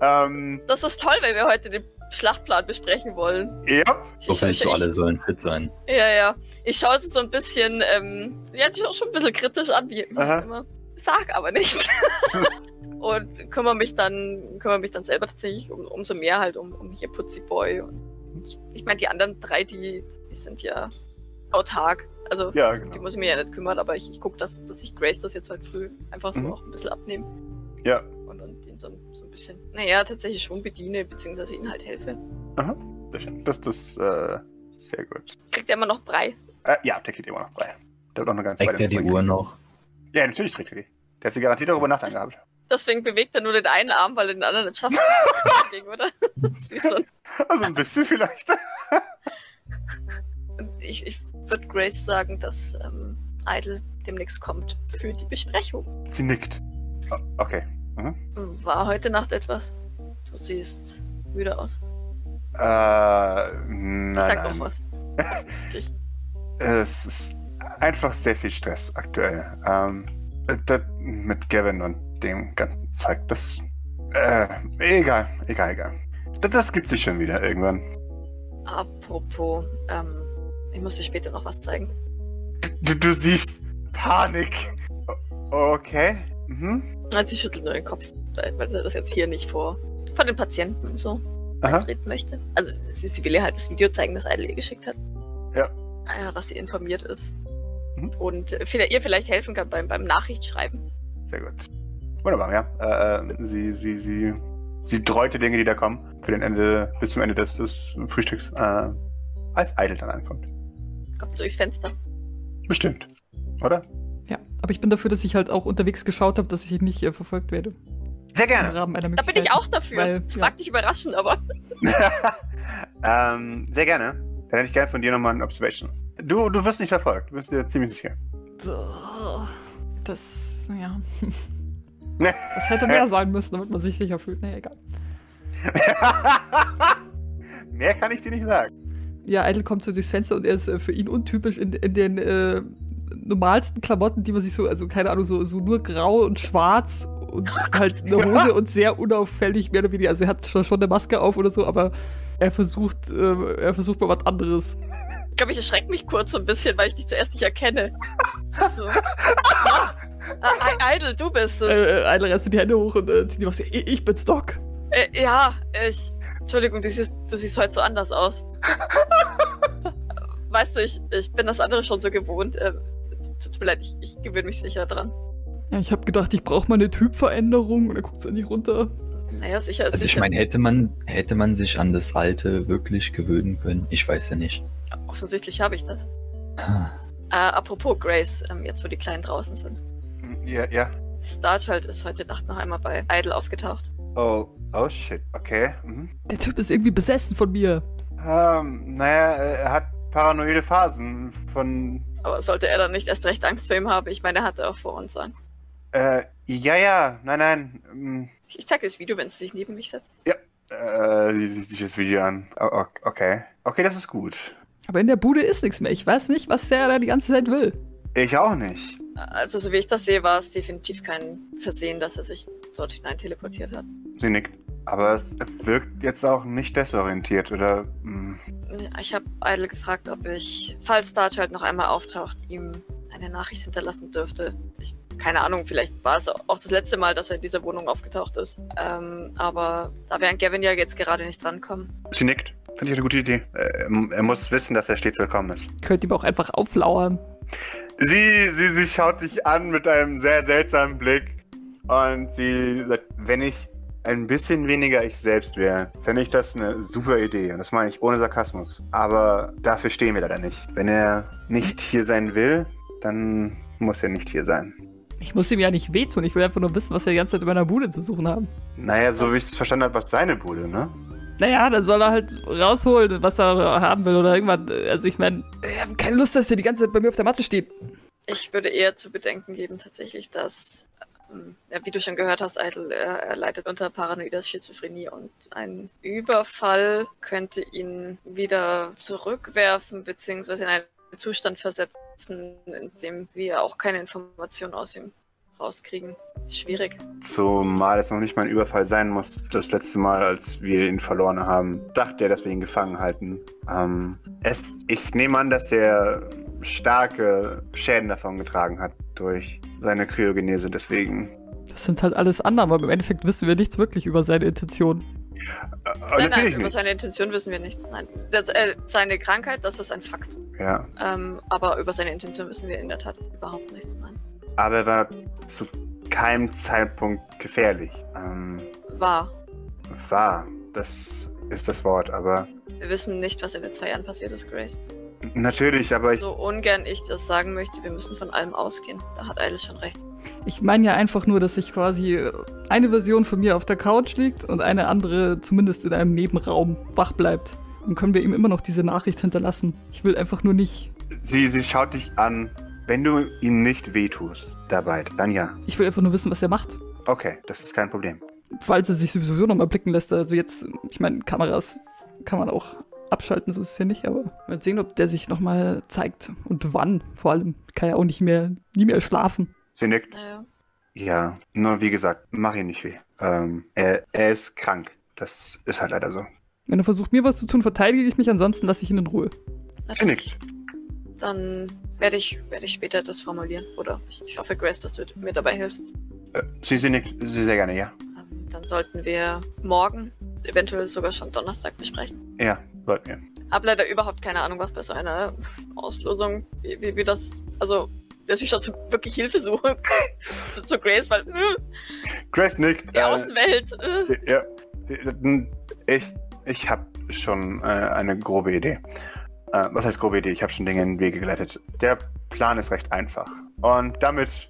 Ähm, Das ist toll, wenn wir heute den Schlachtplan besprechen wollen. ja. So Ich- ich- du, alle sollen fit sein. Ja, ja. Ich schaue sie so ein bisschen, ähm, ja, sie schaut schon ein bisschen kritisch an, wie Aha. immer. Sag aber nichts. (laughs) und kümmere mich dann, kümmere mich dann selber tatsächlich um, umso mehr halt um, um hier Putzi Boy. Und ich meine, die anderen drei, die, die sind ja autark. Also Ja, die genau. muss ich mir ja nicht kümmern, aber ich, ich gucke, dass, dass ich Grace das jetzt heute früh einfach so Mhm. auch ein bisschen abnehme. Ja. Und, und ihn so, so ein bisschen, naja, tatsächlich schon bediene, beziehungsweise ihnen halt helfe. Sehr schön. Das ist äh, sehr gut. Kriegt er immer noch drei. Äh, ja, der geht immer noch bei. Der hat noch eine ganze Trägt er die. Uhr noch? Ja, natürlich trägt er die. Der hat sie garantiert auch über Nacht angehabt. Deswegen bewegt er nur den einen Arm, weil er den anderen nicht schafft. (laughs) Oder? So Also ein bisschen vielleicht. ich, ich würde Grace sagen, dass ähm, Idle demnächst kommt für die Besprechung. Sie nickt. Oh, okay. War heute Nacht etwas? Du siehst müde aus. Äh, nein, Ich sag doch was. (laughs) Es ist einfach sehr viel Stress aktuell. Ähm, äh, mit Gavin und dem ganzen Zeug, das. Äh, egal, egal, egal. Das, das gibt sich schon wieder irgendwann. Apropos, ähm, ich muss dir später noch was zeigen. Du, du siehst Panik. Okay. Mhm. Also sie schüttelt nur den Kopf, weil sie das jetzt hier nicht vor, vor den Patienten und so Aha. eintreten möchte. Also sie, sie will ihr halt das Video zeigen, das Idle ihr geschickt hat. Ja. Ah Ja, dass sie informiert ist. Mhm. Und ihr vielleicht helfen kann beim, beim Nachrichtschreiben. Sehr gut. Wunderbar, ja. Äh, äh, sie, sie, sie, sie dreut die Dinge, die da kommen, für den Ende, bis zum Ende des, des Frühstücks, äh, als Idle dann ankommt. Kommt durchs Fenster. Bestimmt. Oder? Ja, aber ich bin dafür, dass ich halt auch unterwegs geschaut habe, dass ich nicht äh, verfolgt werde. Sehr gerne. Rahmen einer Da bin ich auch dafür. Weil, das ja. mag dich überraschen, aber. (laughs) (laughs) ähm, sehr gerne. Dann hätte ich gerne von dir nochmal ein Observation. Du, du wirst nicht verfolgt, du bist dir ziemlich sicher. Das, ja. (laughs) Das hätte mehr sein müssen, damit man sich sicher fühlt. Nee, egal. (laughs) Mehr kann ich dir nicht sagen. Ja, Idle kommt so durchs Fenster und er ist äh, für ihn untypisch in, in den äh, normalsten Klamotten, die man sich so, also keine Ahnung, so, so nur grau und schwarz und (laughs) halt eine Hose und sehr unauffällig, mehr oder weniger. Also er hat schon, schon eine Maske auf oder so, aber er versucht, äh, er versucht mal was anderes. Ich glaube, ich erschrecke mich kurz so ein bisschen, weil ich dich zuerst nicht erkenne. (laughs) Das ist so. ah, ah, Idle, du bist es. Äh, äh, Idle reißt so die Hände hoch und äh, zieht die Maske. Ich, ich bin's Doc. Äh, ja, ich. Entschuldigung, du siehst, du siehst heute so anders aus. (laughs) weißt du, ich, ich bin das andere schon so gewohnt. Äh, tut mir leid, ich, ich gewöhne mich sicher dran. Ja, ich habe gedacht, ich brauche mal eine Typveränderung und er guckt so nicht runter. Naja, sicher ist Also ich meine, hätte man, hätte man sich an das Alte wirklich gewöhnen können? Ich weiß ja nicht. Offensichtlich habe ich das. Ah, Äh, apropos Grace, ähm, jetzt wo die Kleinen draußen sind. Ja, ja. Starchild ist heute Nacht noch einmal bei Idle aufgetaucht. Oh, oh shit, okay. Mhm. Der Typ ist irgendwie besessen von mir. Ähm, naja, er hat paranoide Phasen von. Aber sollte er dann nicht erst recht Angst vor ihm haben? Ich meine, er hatte auch vor uns Angst. Äh, ja, ja, nein, nein. ähm, Ich, zeige das Video, wenn sie sich neben mich setzt. Äh, sie sieht sich das Video an. Okay. Okay, das ist gut. Aber in der Bude ist nichts mehr. Ich weiß nicht, was der da die ganze Zeit will. Ich auch nicht. Also, so wie ich das sehe, war es definitiv kein Versehen, dass er sich dort hinein teleportiert hat. Sie nickt. Aber es wirkt jetzt auch nicht desorientiert, oder? Hm. Ich habe Idle gefragt, ob ich, falls Starchild noch einmal auftaucht, ihm eine Nachricht hinterlassen dürfte. Ich, keine Ahnung, vielleicht war es auch das letzte Mal, dass er in dieser Wohnung aufgetaucht ist. Ähm, aber da wir an Gavin ja jetzt gerade nicht drankommen. Sie nickt. Finde ich eine gute Idee. Äh, er muss wissen, dass er stets willkommen ist. Könnt ihm auch einfach auflauern. Sie, sie, sie schaut dich an mit einem sehr seltsamen Blick und sie sagt, wenn ich ein bisschen weniger ich selbst wäre, fände ich das eine super Idee. Und das meine ich ohne Sarkasmus. Aber dafür stehen wir leider nicht. Wenn er nicht hier sein will, dann muss er nicht hier sein. Ich muss ihm ja nicht wehtun. Ich will einfach nur wissen, was er die ganze Zeit in meiner Bude zu suchen haben. Naja, so Das- wie ich es verstanden habe, was seine Bude, ne? Naja, dann soll er halt rausholen, was er haben will oder irgendwann. Also ich meine, ich habe keine Lust, dass der die ganze Zeit bei mir auf der Matte steht. Ich würde eher zu bedenken geben, tatsächlich, dass, ähm, ja, wie du schon gehört hast, Idle, er, er leidet unter paranoider Schizophrenie und ein Überfall könnte ihn wieder zurückwerfen, beziehungsweise in einen Zustand versetzen, in dem wir auch keine Informationen aus ihm rauskriegen. Ist schwierig. Zumal es noch nicht mal ein Überfall sein muss. Das letzte Mal, als wir ihn verloren haben, dachte er, dass wir ihn gefangen halten. Ähm, es, ich nehme an, dass er starke Schäden davon getragen hat durch seine Kryogenese. Deswegen. Das sind halt alles Annahmen, aber im Endeffekt wissen wir nichts wirklich über seine Intention. Äh, nein, nein, über seine Intention wissen wir nichts. Nein, das, äh, seine Krankheit, das ist ein Fakt. Ja. Ähm, aber über seine Intention wissen wir in der Tat überhaupt nichts. Nein. Aber er war zu keinem Zeitpunkt gefährlich. Ähm, War. war. Das ist das Wort. Aber Wir wissen nicht, was in den zwei Jahren passiert ist, Grace. natürlich, aber ich. so ungern ich das sagen möchte, wir müssen von allem ausgehen. Da hat Alice schon recht. Ich meine ja einfach nur, dass sich quasi eine Version von mir auf der Couch liegt und eine andere zumindest in einem Nebenraum wach bleibt. Dann können wir ihm immer noch diese Nachricht hinterlassen. Ich will einfach nur nicht. Sie, sie schaut dich an. Wenn du ihm nicht wehtust dabei, dann ja. Ich will einfach nur wissen, was er macht. Okay, das ist kein Problem. Falls er sich sowieso nochmal blicken lässt. Also jetzt, ich meine, Kameras kann man auch abschalten, so ist es ja nicht, aber mal sehen, ob der sich nochmal zeigt. Und wann vor allem. Kann ja auch nicht mehr, nie mehr schlafen. Sie nickt. Naja. Ja, nur wie gesagt, mach ihm nicht weh. Ähm, er, er ist krank. Das ist halt leider so. Wenn er versucht, mir was zu tun, verteidige ich mich, ansonsten lasse ich ihn in Ruhe. Sie nickt. Dann werde ich, werde ich später das formulieren. Oder ich, ich hoffe, Grace, dass du mir dabei hilfst. Äh, sie, sie nickt. Sie sehr gerne, ja. Ähm, dann sollten wir morgen, eventuell sogar schon Donnerstag besprechen. Ja, sollten wir. Hab leider überhaupt keine Ahnung, was bei so einer Auslosung, wie, wie, wie das, also dass ich schon so wirklich Hilfe suche. zu, (laughs) zu Grace, weil äh, Grace nickt. die äh, Außenwelt. Äh. Ja, ich, ich habe schon äh, eine grobe Idee. Äh, was heißt grobe Idee? Ich habe schon Dinge in den Wege geleitet. Der Plan ist recht einfach. Und damit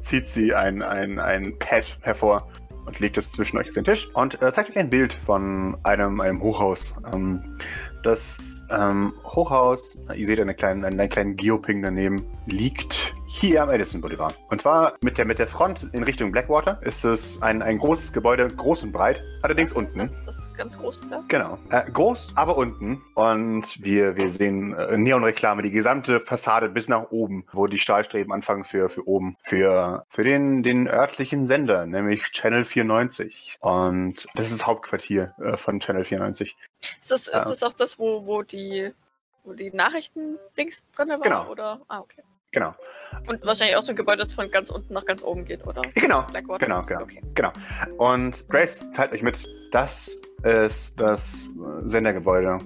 zieht sie ein, ein, ein Pad hervor und legt es zwischen euch auf den Tisch und äh, zeigt euch ein Bild von einem, einem Hochhaus. Ähm, das ähm, Hochhaus, ihr seht eine kleine, einen, einen kleinen Geoping daneben, liegt hier am Edison Boulevard. Und zwar mit der, mit der Front in Richtung Blackwater ist es ein, ein großes Gebäude, groß und breit, allerdings unten. Das, das ganz groß da. Genau. Äh, groß, aber unten. Und wir, wir sehen äh, Neonreklame, die gesamte Fassade bis nach oben, wo die Stahlstreben anfangen für, für oben. Für, für den, den örtlichen Sender, nämlich Channel 94. Und das ist das Hauptquartier äh, von Channel 94. Ist das, ist das auch das, wo, wo die, wo die Nachrichten-Dings drin waren? Genau. Oder? Ah, okay. Genau. Und wahrscheinlich auch so ein Gebäude, das von ganz unten nach ganz oben geht, oder? Genau. Blackwater. Genau, genau. Okay. Genau. Und Grace teilt euch mit, das ist das Sendergebäude.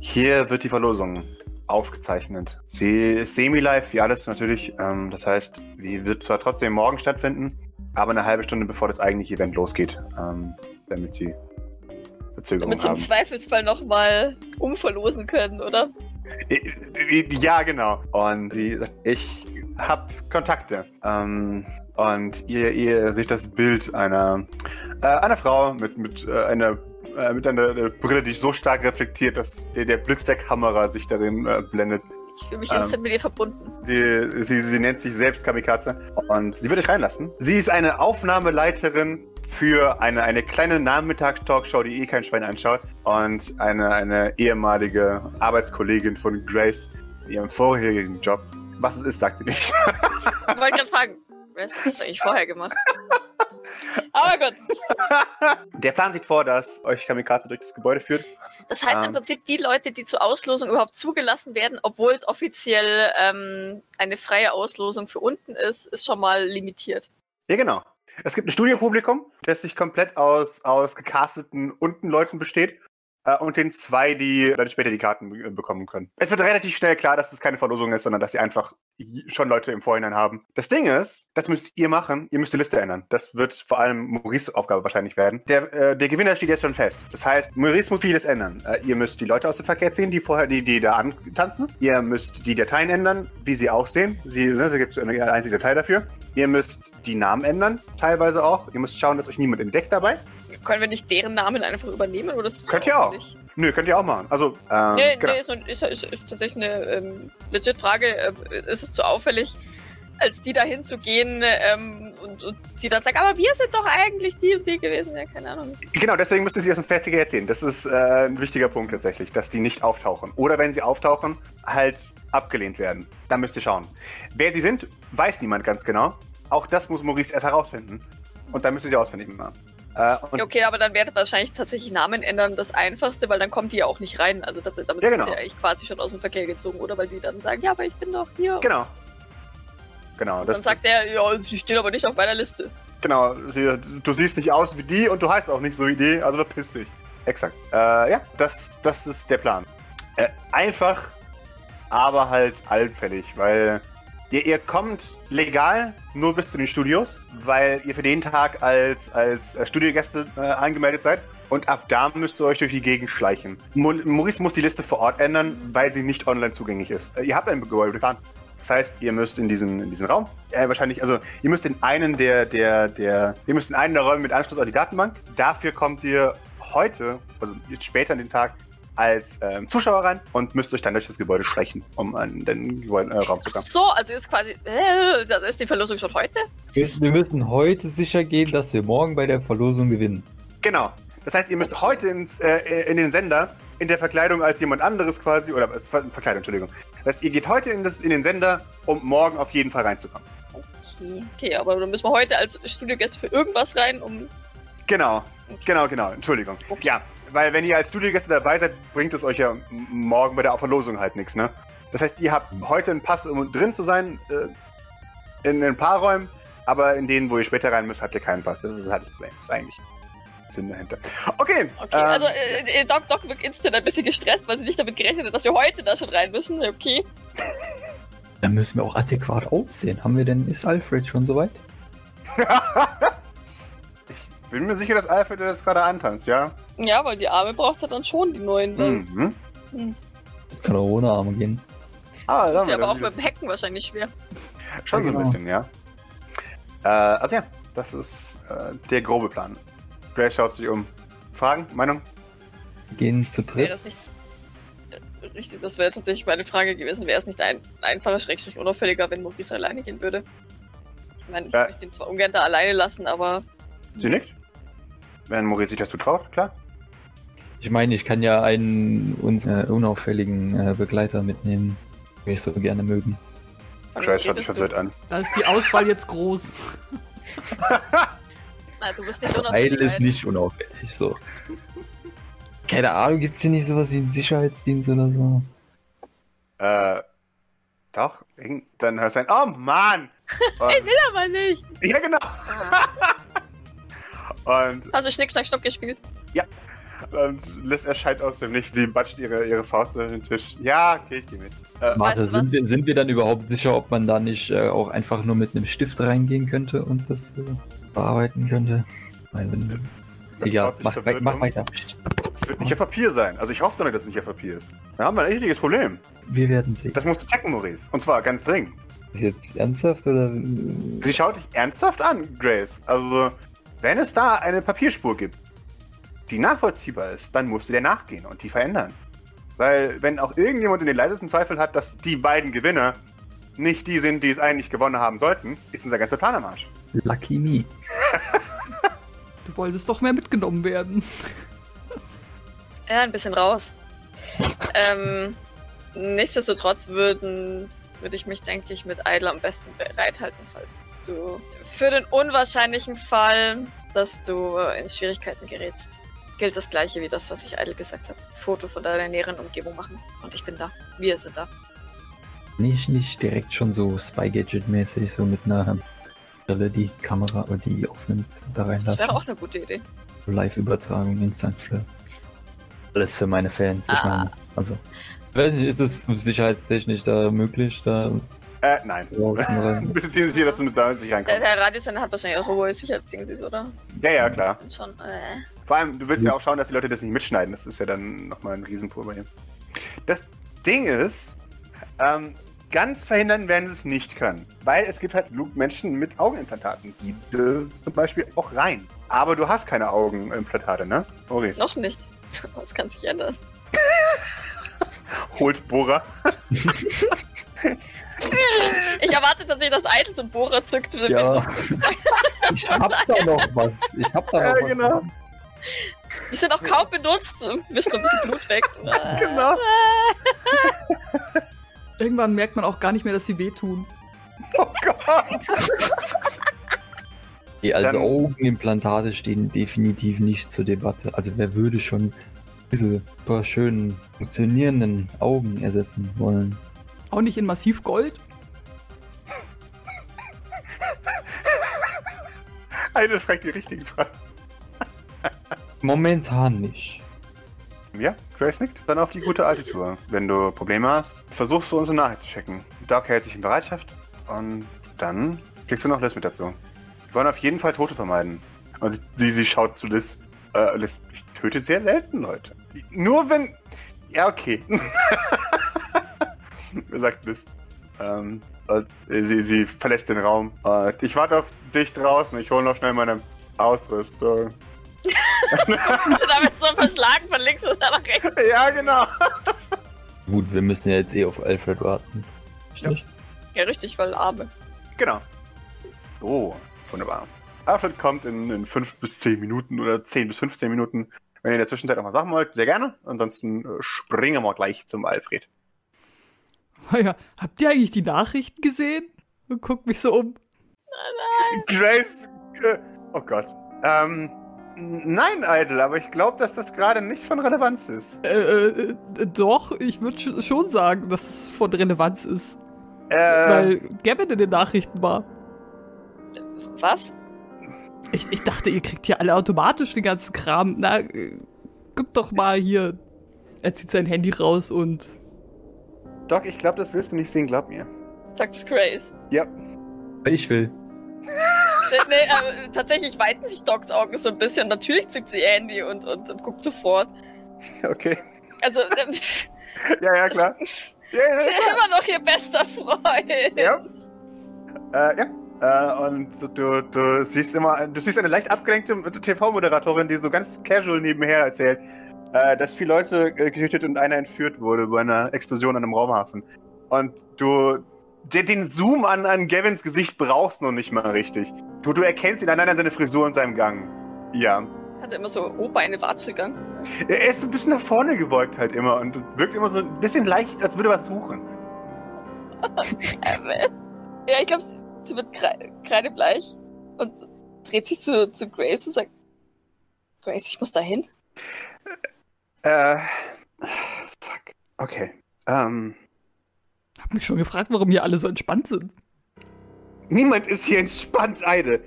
Hier wird die Verlosung aufgezeichnet. Sie ist semi-live, wie alles natürlich. Ähm, das heißt, die wird zwar trotzdem morgen stattfinden, aber eine halbe Stunde bevor das eigentliche Event losgeht, ähm, damit sie Verzögerung Damit sie im haben. Zweifelsfall nochmal umverlosen können, oder? (laughs) Ja, genau. Und die sagt, ich habe Kontakte. Ähm, und ihr, ihr seht das Bild einer, äh, einer Frau mit, mit, äh, einer, äh, mit einer Brille, die so stark reflektiert, dass der, der Blitz der Kamera sich darin äh, blendet. Ich fühle mich Ähm. instant mit ihr verbunden. Die, sie, sie nennt sich selbst Kamikaze und sie wird euch reinlassen. Sie ist eine Aufnahmeleiterin für eine, eine kleine Nachmittagstalkshow, die eh kein Schwein anschaut und eine, eine ehemalige Arbeitskollegin von Grace in ihrem vorherigen Job. Was es ist, sagt sie nicht. Ich wollte gerade fragen, was hast du eigentlich vorher gemacht? Aber gut. (laughs) Der Plan sieht vor, dass euch Kamikaze durch das Gebäude führt. Das heißt Ähm. im Prinzip, die Leute, die zur Auslosung überhaupt zugelassen werden, obwohl es offiziell ähm, eine freie Auslosung für unten ist, ist schon mal limitiert. Ja, genau. Es gibt ein Studiopublikum, das sich komplett aus, aus gecasteten unten Leuten besteht. Äh, und den zwei, die dann später die Karten be- bekommen können. Es wird relativ schnell klar, dass es keine Verlosung ist, sondern dass sie einfach schon Leute im Vorhinein haben. Das Ding ist, das müsst ihr machen, ihr müsst die Liste ändern. Das wird vor allem Maurice Aufgabe wahrscheinlich werden. Der, äh, der Gewinner steht jetzt schon fest. Das heißt, Maurice muss vieles ändern. Äh, ihr müsst die Leute aus dem Verkehr ziehen, die vorher, die, die da antanzen. Ihr müsst die Dateien ändern, wie sie aussehen. Sie, ne, da gibt es eine einzige Datei dafür. Ihr müsst die Namen ändern, teilweise auch. Ihr müsst schauen, dass euch niemand entdeckt dabei. Können wir nicht deren Namen einfach übernehmen oder ist das Könnt ihr auch. Nö, könnt ihr auch machen. Also, ähm, Nee, genau. nee, ist, ist, ist, ist tatsächlich eine ähm, legit Frage. Äh, ist es zu auffällig, als die da hinzugehen ähm, und, und die dann sagen, aber wir sind doch eigentlich die und die gewesen? Ja, keine Ahnung. Genau, deswegen müssen sie aus dem 40er erzählen. Das ist äh, ein wichtiger Punkt tatsächlich, dass die nicht auftauchen. Oder wenn sie auftauchen, halt abgelehnt werden. Da müsst ihr schauen. Wer sie sind, weiß niemand ganz genau. Auch das muss Maurice erst herausfinden. Und dann müsst ihr sie ausfindig machen. Äh, Ja, okay, aber dann wäre wahrscheinlich tatsächlich Namen ändern das Einfachste, weil dann kommt die ja auch nicht rein. Also das, damit Ja, sind genau. sie ja eigentlich quasi schon aus dem Verkehr gezogen, oder? Weil die dann sagen, ja, aber ich bin doch hier. Genau. Genau, Und das, dann sagt er, ja, sie stehen aber nicht auf meiner Liste. genau. Sie, du siehst nicht aus wie die und du heißt auch nicht so wie die, also verpiss dich. Exakt. Äh, ja, das, das ist der Plan. Äh, einfach, aber halt allfällig, weil ihr, ihr kommt legal nur bis zu den Studios, weil ihr für den Tag als, als äh, Studiogäste äh, angemeldet seid. Und ab da müsst ihr euch durch die Gegend schleichen. Mo Maurice muss die Liste vor Ort ändern, weil sie nicht online zugänglich ist. Äh, ihr habt einen Gebäudeplan. Das heißt, ihr müsst in diesen, in diesen Raum, äh, wahrscheinlich, also ihr müsst in einen der, der, der, ihr müsst in einen der Räume mit Anschluss an die Datenbank. Dafür kommt ihr heute, also jetzt später an den Tag, als ähm, Zuschauer rein und müsst euch dann durch das Gebäude schleichen, um an den Gebäude, äh, Raum zu Ach kommen. so, also ist quasi, äh, da ist die Verlosung schon heute? Wir wir müssen heute sicher gehen, dass wir morgen bei der Verlosung gewinnen. Genau. Das heißt, ihr müsst heute ins, äh, in den Sender in der Verkleidung als jemand anderes quasi, oder äh, Ver Verkleidung, Entschuldigung. Das heißt, ihr geht heute in, das, in den Sender, um morgen auf jeden Fall reinzukommen. Okay. Okay, aber dann müssen wir heute als Studiogäste für irgendwas rein, um. Genau, genau, genau. Entschuldigung. Okay. Ja, weil wenn ihr als Studiogäste dabei seid, bringt es euch ja morgen bei der Verlosung halt nichts, ne? Das heißt, ihr habt heute einen Pass, um drin zu sein, äh, in ein paar Räumen, aber in denen, wo ihr später rein müsst, habt ihr keinen Pass. Das ist halt das Problem. Das ist eigentlich der Sinn dahinter. Okay. Okay, ähm, also äh, äh, Doc, Doc wird instant ein bisschen gestresst, weil sie nicht damit gerechnet hat, dass wir heute da schon rein müssen. Okay. (laughs) Dann müssen wir auch adäquat aussehen. Haben wir denn, ist Alfred schon soweit? (laughs) ich bin mir sicher, dass Alfred das gerade antanzt, ja? Ja, weil die Arme braucht er dann schon, die neuen. weil- Mhm. Kann auch ohne Arme gehen. Ah, Ist da ja aber auch das. dem Hacken wahrscheinlich schwer. Schon so ein Genau. bisschen, ja. Äh, also ja, das ist äh, der grobe Plan. Grace schaut sich um. Fragen? Meinung? Wir gehen zu Wäre dritt. es nicht. äh, Richtig, das wäre tatsächlich meine Frage gewesen. Wäre es nicht ein einfacher, schrägstrich unauffälliger, wenn Maurice alleine gehen würde? Ich meine, ich Ja. möchte ihn zwar ungern da alleine lassen, aber Sie nickt. Wenn Maurice sich das zutraut, klar. Ich meine, ich kann ja einen uns äh, unauffälligen äh, Begleiter mitnehmen, den ich so gerne mögen. Grace schaut dich verwirrt an. Da ist die Auswahl jetzt groß. (laughs) Nein, du bist nicht Also unauffällig. Ist nicht unauffällig, so. Keine Ahnung, gibt's hier nicht sowas wie einen Sicherheitsdienst oder so? Äh, doch. Dann hörst du ein, oh Mann! (laughs) Und, Aber nicht. ja, genau. Und, Hast du Schnick, Schnack, Schnuck gespielt? und Liz erscheint aus dem Nichts. Sie batscht ihre, ihre Faust auf den Tisch. Ja, okay, ich gehe mit. Äh, Warte, du was? sind wir, sind wir dann überhaupt sicher, ob man da nicht äh, auch einfach nur mit einem Stift reingehen könnte und das äh, bearbeiten könnte? Nein, wenn Egal, mach, verwirrt mach weiter. es wird nicht auf Papier sein. Also ich hoffe doch nicht, dass es nicht auf Papier ist. Wir haben ein richtiges Problem. Wir werden sehen. Das musst du checken, Maurice. Und zwar ganz dringend. Ist jetzt ernsthaft oder? Sie schaut dich ernsthaft an, Grace. Also, wenn es da eine Papierspur gibt, die nachvollziehbar ist, dann musst du der nachgehen und die verändern. Weil, wenn auch irgendjemand in den leisesten Zweifel hat, dass die beiden Gewinner nicht die sind, die es eigentlich gewonnen haben sollten, ist unser ganzer Plan am Arsch. Lucky me. (laughs) Du wolltest doch mehr mitgenommen werden. Ja, ein bisschen raus. ähm, nichtsdestotrotz würden, würde ich mich, denke ich, mit Idle am besten bereithalten, falls du für den unwahrscheinlichen Fall, dass du in Schwierigkeiten gerätst. Gilt das gleiche wie das, was ich Idle gesagt habe. Foto von deiner näheren Umgebung machen. Und ich bin da. Wir sind da. Nicht, nicht direkt schon so Spy-Gadget-mäßig, so mit einer Brille die Kamera oder die aufnimmt, da Das reinlassen. wäre auch eine gute Idee. Live-Übertragung, Instant-Flip. Alles für meine Fans. Ich Ah. meine, also. Ich weiß nicht, ist es sicherheitstechnisch da möglich, da Äh, nein. ziemlich (laughs) sicher, dass du mit damit nicht Der, reinkommst? der Radiosender hat wahrscheinlich auch hohe Sicherheitsdingsies, oder? Ja, ja, klar. Schon. Äh. Vor allem, du willst ja auch schauen, dass die Leute das nicht mitschneiden. Das ist ja dann nochmal ein Riesenproblem. Das Ding ist, ähm, ganz verhindern werden sie es nicht können. Weil es gibt halt Menschen mit Augenimplantaten. Die dürfen zum Beispiel auch rein. Aber du hast keine Augenimplantate, ne? Maurice. Noch nicht. (laughs) Das kann sich ändern. Holt Bohrer. Ich erwarte tatsächlich, dass Idle so Bohrer zückt. Ja. (laughs) ich hab da noch was. Ich hab da noch Ja, was. genau. Die sind auch kaum benutzt. Wischt noch ein bisschen Blut weg. (laughs) Genau. (laughs) Irgendwann merkt man auch gar nicht mehr, dass sie wehtun. Oh Gott. Also Dann- Augenimplantate stehen definitiv nicht zur Debatte. Also wer würde schon diese paar schönen, funktionierenden Augen ersetzen wollen? Auch nicht in massiv Gold. Eine fragt die richtigen Fragen. Momentan nicht. Ja, Grace nickt. Dann auf die gute alte Tour. Wenn du Probleme hast, versuchst du unsere Nachricht zu checken. Doc hält sich in Bereitschaft und dann kriegst du noch Liz mit dazu. Wir wollen auf jeden Fall Tote vermeiden. Und sie, sie, sie schaut zu Liz. Äh, ich töte sehr selten Leute. Nur wenn. Ja, okay. (laughs) sagt Liz. Ähm, und sie, sie verlässt den Raum. Äh, ich warte auf dich draußen. Ich hole noch schnell meine Ausrüstung. sind damit so verschlagen von links und nach rechts. (laughs) Ja, genau. Gut, wir müssen ja jetzt eh auf Alfred warten. Richtig? Ja, richtig, weil Arme. Genau. So, wunderbar. Alfred kommt in, in 5 bis 10 Minuten oder 10 bis 15 Minuten. Wenn ihr in der Zwischenzeit noch was machen wollt, sehr gerne. Ansonsten äh, springen wir gleich zum Alfred. Oh (laughs) ja, habt ihr eigentlich die Nachrichten gesehen? Und guckt mich so um. Grace. Äh, oh Gott. Ähm. Nein, Idle, aber ich glaube, dass das gerade nicht von Relevanz ist. Äh, äh, äh, doch, ich würde sch schon sagen, dass es von Relevanz ist. Äh, Weil Gavin in den Nachrichten war. Was? Ich, ich dachte, ihr kriegt hier alle automatisch den ganzen Kram. Na, äh, guck doch mal hier. Er zieht sein Handy raus und. Doc, ich glaube, das willst du nicht sehen, glaub mir. sagt es Grace. Ja. Ich will. Nee, nee äh, tatsächlich weiten sich Docs Augen so ein bisschen. Natürlich zückt sie ihr Handy und, und, und guckt sofort. (laughs) Okay. Also, ähm, (laughs) Ja, ja, klar. (laughs) Ja, ja, ist immer noch ihr bester Freund. Ja. Äh, ja. Äh, und du, du siehst immer, du siehst eine leicht abgelenkte TV-Moderatorin, die so ganz casual nebenher erzählt, äh, dass viele Leute äh, getötet und einer entführt wurde bei einer Explosion an einem Raumhafen. Und du den, Zoom an, an Gavins Gesicht brauchst noch nicht mal richtig. Du, du erkennst ihn allein an seiner Frisur und seinem Gang. Ja. Hat er immer so Oberbeine Watschelgang. Er ist ein bisschen nach vorne gebeugt halt immer und wirkt immer so ein bisschen leicht, als würde er was suchen. (laughs) Ähm, ja, ich glaube, sie, wird kre kreidebleich und dreht sich zu, zu Grace und sagt: Grace, ich muss da hin. Äh. Fuck. Okay. Ähm. Hab mich schon gefragt, warum hier alle so entspannt sind. Niemand ist hier entspannt, Eide.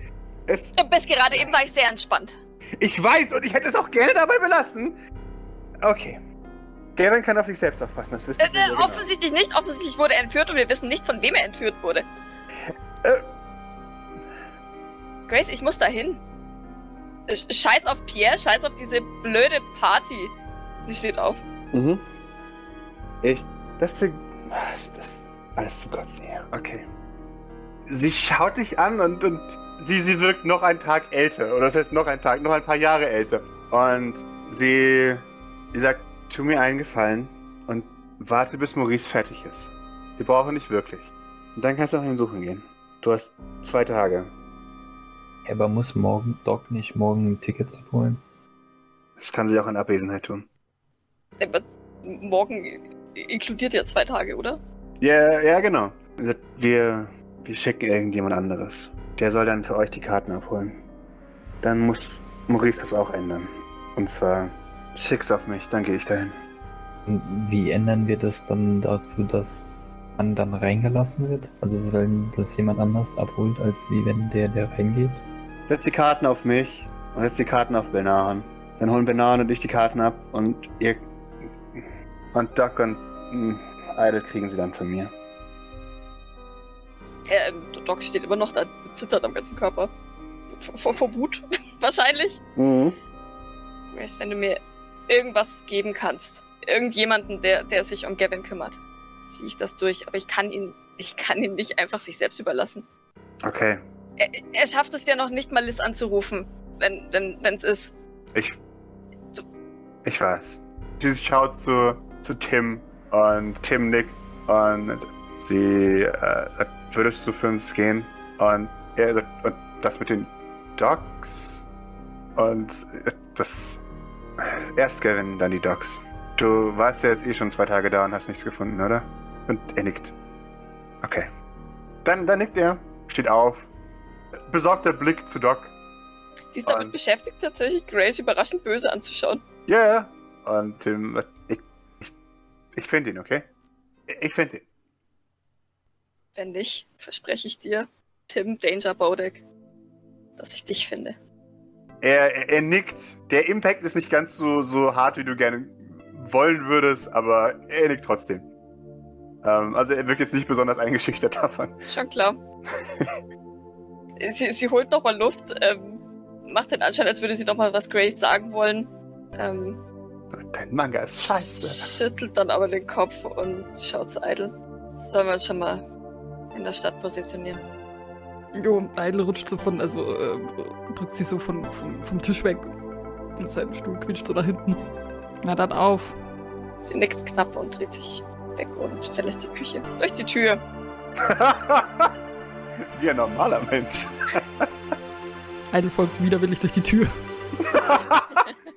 Es. Bis gerade eben war ich sehr entspannt. Ich weiß und ich hätte es auch gerne dabei belassen. Okay. Gavin kann auf sich selbst aufpassen, das wisst Äh, ihr. äh, genau. offensichtlich nicht. Offensichtlich wurde er entführt und wir wissen nicht, von wem er entführt wurde. Äh. Grace, ich muss da hin. Sch- Scheiß auf Pierre, scheiß auf diese blöde Party. Sie steht auf. Mhm. Ich. Das ist. Das ist alles zu kotzen hier. Okay. Sie schaut dich an und, und sie, sie wirkt noch einen Tag älter. Oder das heißt noch einen Tag, noch ein paar Jahre älter. Und sie, sie sagt, tu mir einen Gefallen und warte, bis Maurice fertig ist. Wir brauchen nicht wirklich. Und dann kannst du nach ihm suchen gehen. Du hast zwei Tage. Aber muss morgen Doc nicht morgen Tickets abholen? Das kann sie auch in Abwesenheit tun. Aber morgen inkludiert ja zwei Tage, oder? Ja, ja, genau. Wir, wir schicken irgendjemand anderes. Der soll dann für euch die Karten abholen. Dann muss Maurice das auch ändern. Und zwar schick's auf mich, dann gehe ich dahin. Und wie ändern wir das dann dazu, dass man dann reingelassen wird? Also wenn das jemand anders abholt, als wie wenn der, der reingeht? Setz die Karten auf mich und setz die Karten auf Benahan. Dann holen Benahan und ich die Karten ab und ihr und Doc und mh, Idle kriegen sie dann von mir. Äh, Doc steht immer noch da, zittert am ganzen Körper. Vor, vor Wut, (laughs) wahrscheinlich. Mhm. Wenn du mir irgendwas geben kannst, irgendjemanden, der, der sich um Gavin kümmert, ziehe ich das durch. Aber ich kann ihn, ich kann ihn nicht einfach sich selbst überlassen. Okay. Er, er schafft es ja noch nicht mal, Liz anzurufen, wenn wenn wenn's ist. Ich. Ich weiß. Sie schaut zu, zu Tim und Tim nickt und sie äh, würdest du für uns gehen? Und er sagt, und das mit den Dogs? Und das. Erst Gavin, dann die Dogs. Du warst ja jetzt eh schon zwei Tage da und hast nichts gefunden, oder? Und er nickt. Okay. Dann, dann nickt er, steht auf, besorgter Blick zu Doc. Sie ist damit Und- beschäftigt, tatsächlich Grace überraschend böse anzuschauen. Ja, ja. Und Tim, ich, ich, ich finde ihn, okay? Ich finde ihn. Wenn nicht, verspreche ich dir, Tim Danger Bodek, dass ich dich finde. Er, er, er nickt. Der Impact ist nicht ganz so, so hart, wie du gerne wollen würdest, aber er nickt trotzdem. Ähm, also er wirkt jetzt nicht besonders eingeschüchtert davon. Schon klar. sie, sie holt nochmal Luft, ähm, macht den Anschein, als würde sie nochmal was Grace sagen wollen. Ähm, Dein Manga ist scheiße. schüttelt dann aber den Kopf und schaut zu Idle. Sollen wir uns schon mal in der Stadt positionieren? Jo, Idle rutscht so von, also äh, drückt sich so von, vom, vom Tisch weg und sein Stuhl quietscht so nach hinten. Na dann auf. Sie nickt knapp und dreht sich weg und verlässt die Küche. Durch die Tür. (laughs) Wie ein normaler Mensch. Idle folgt widerwillig durch die Tür. (laughs)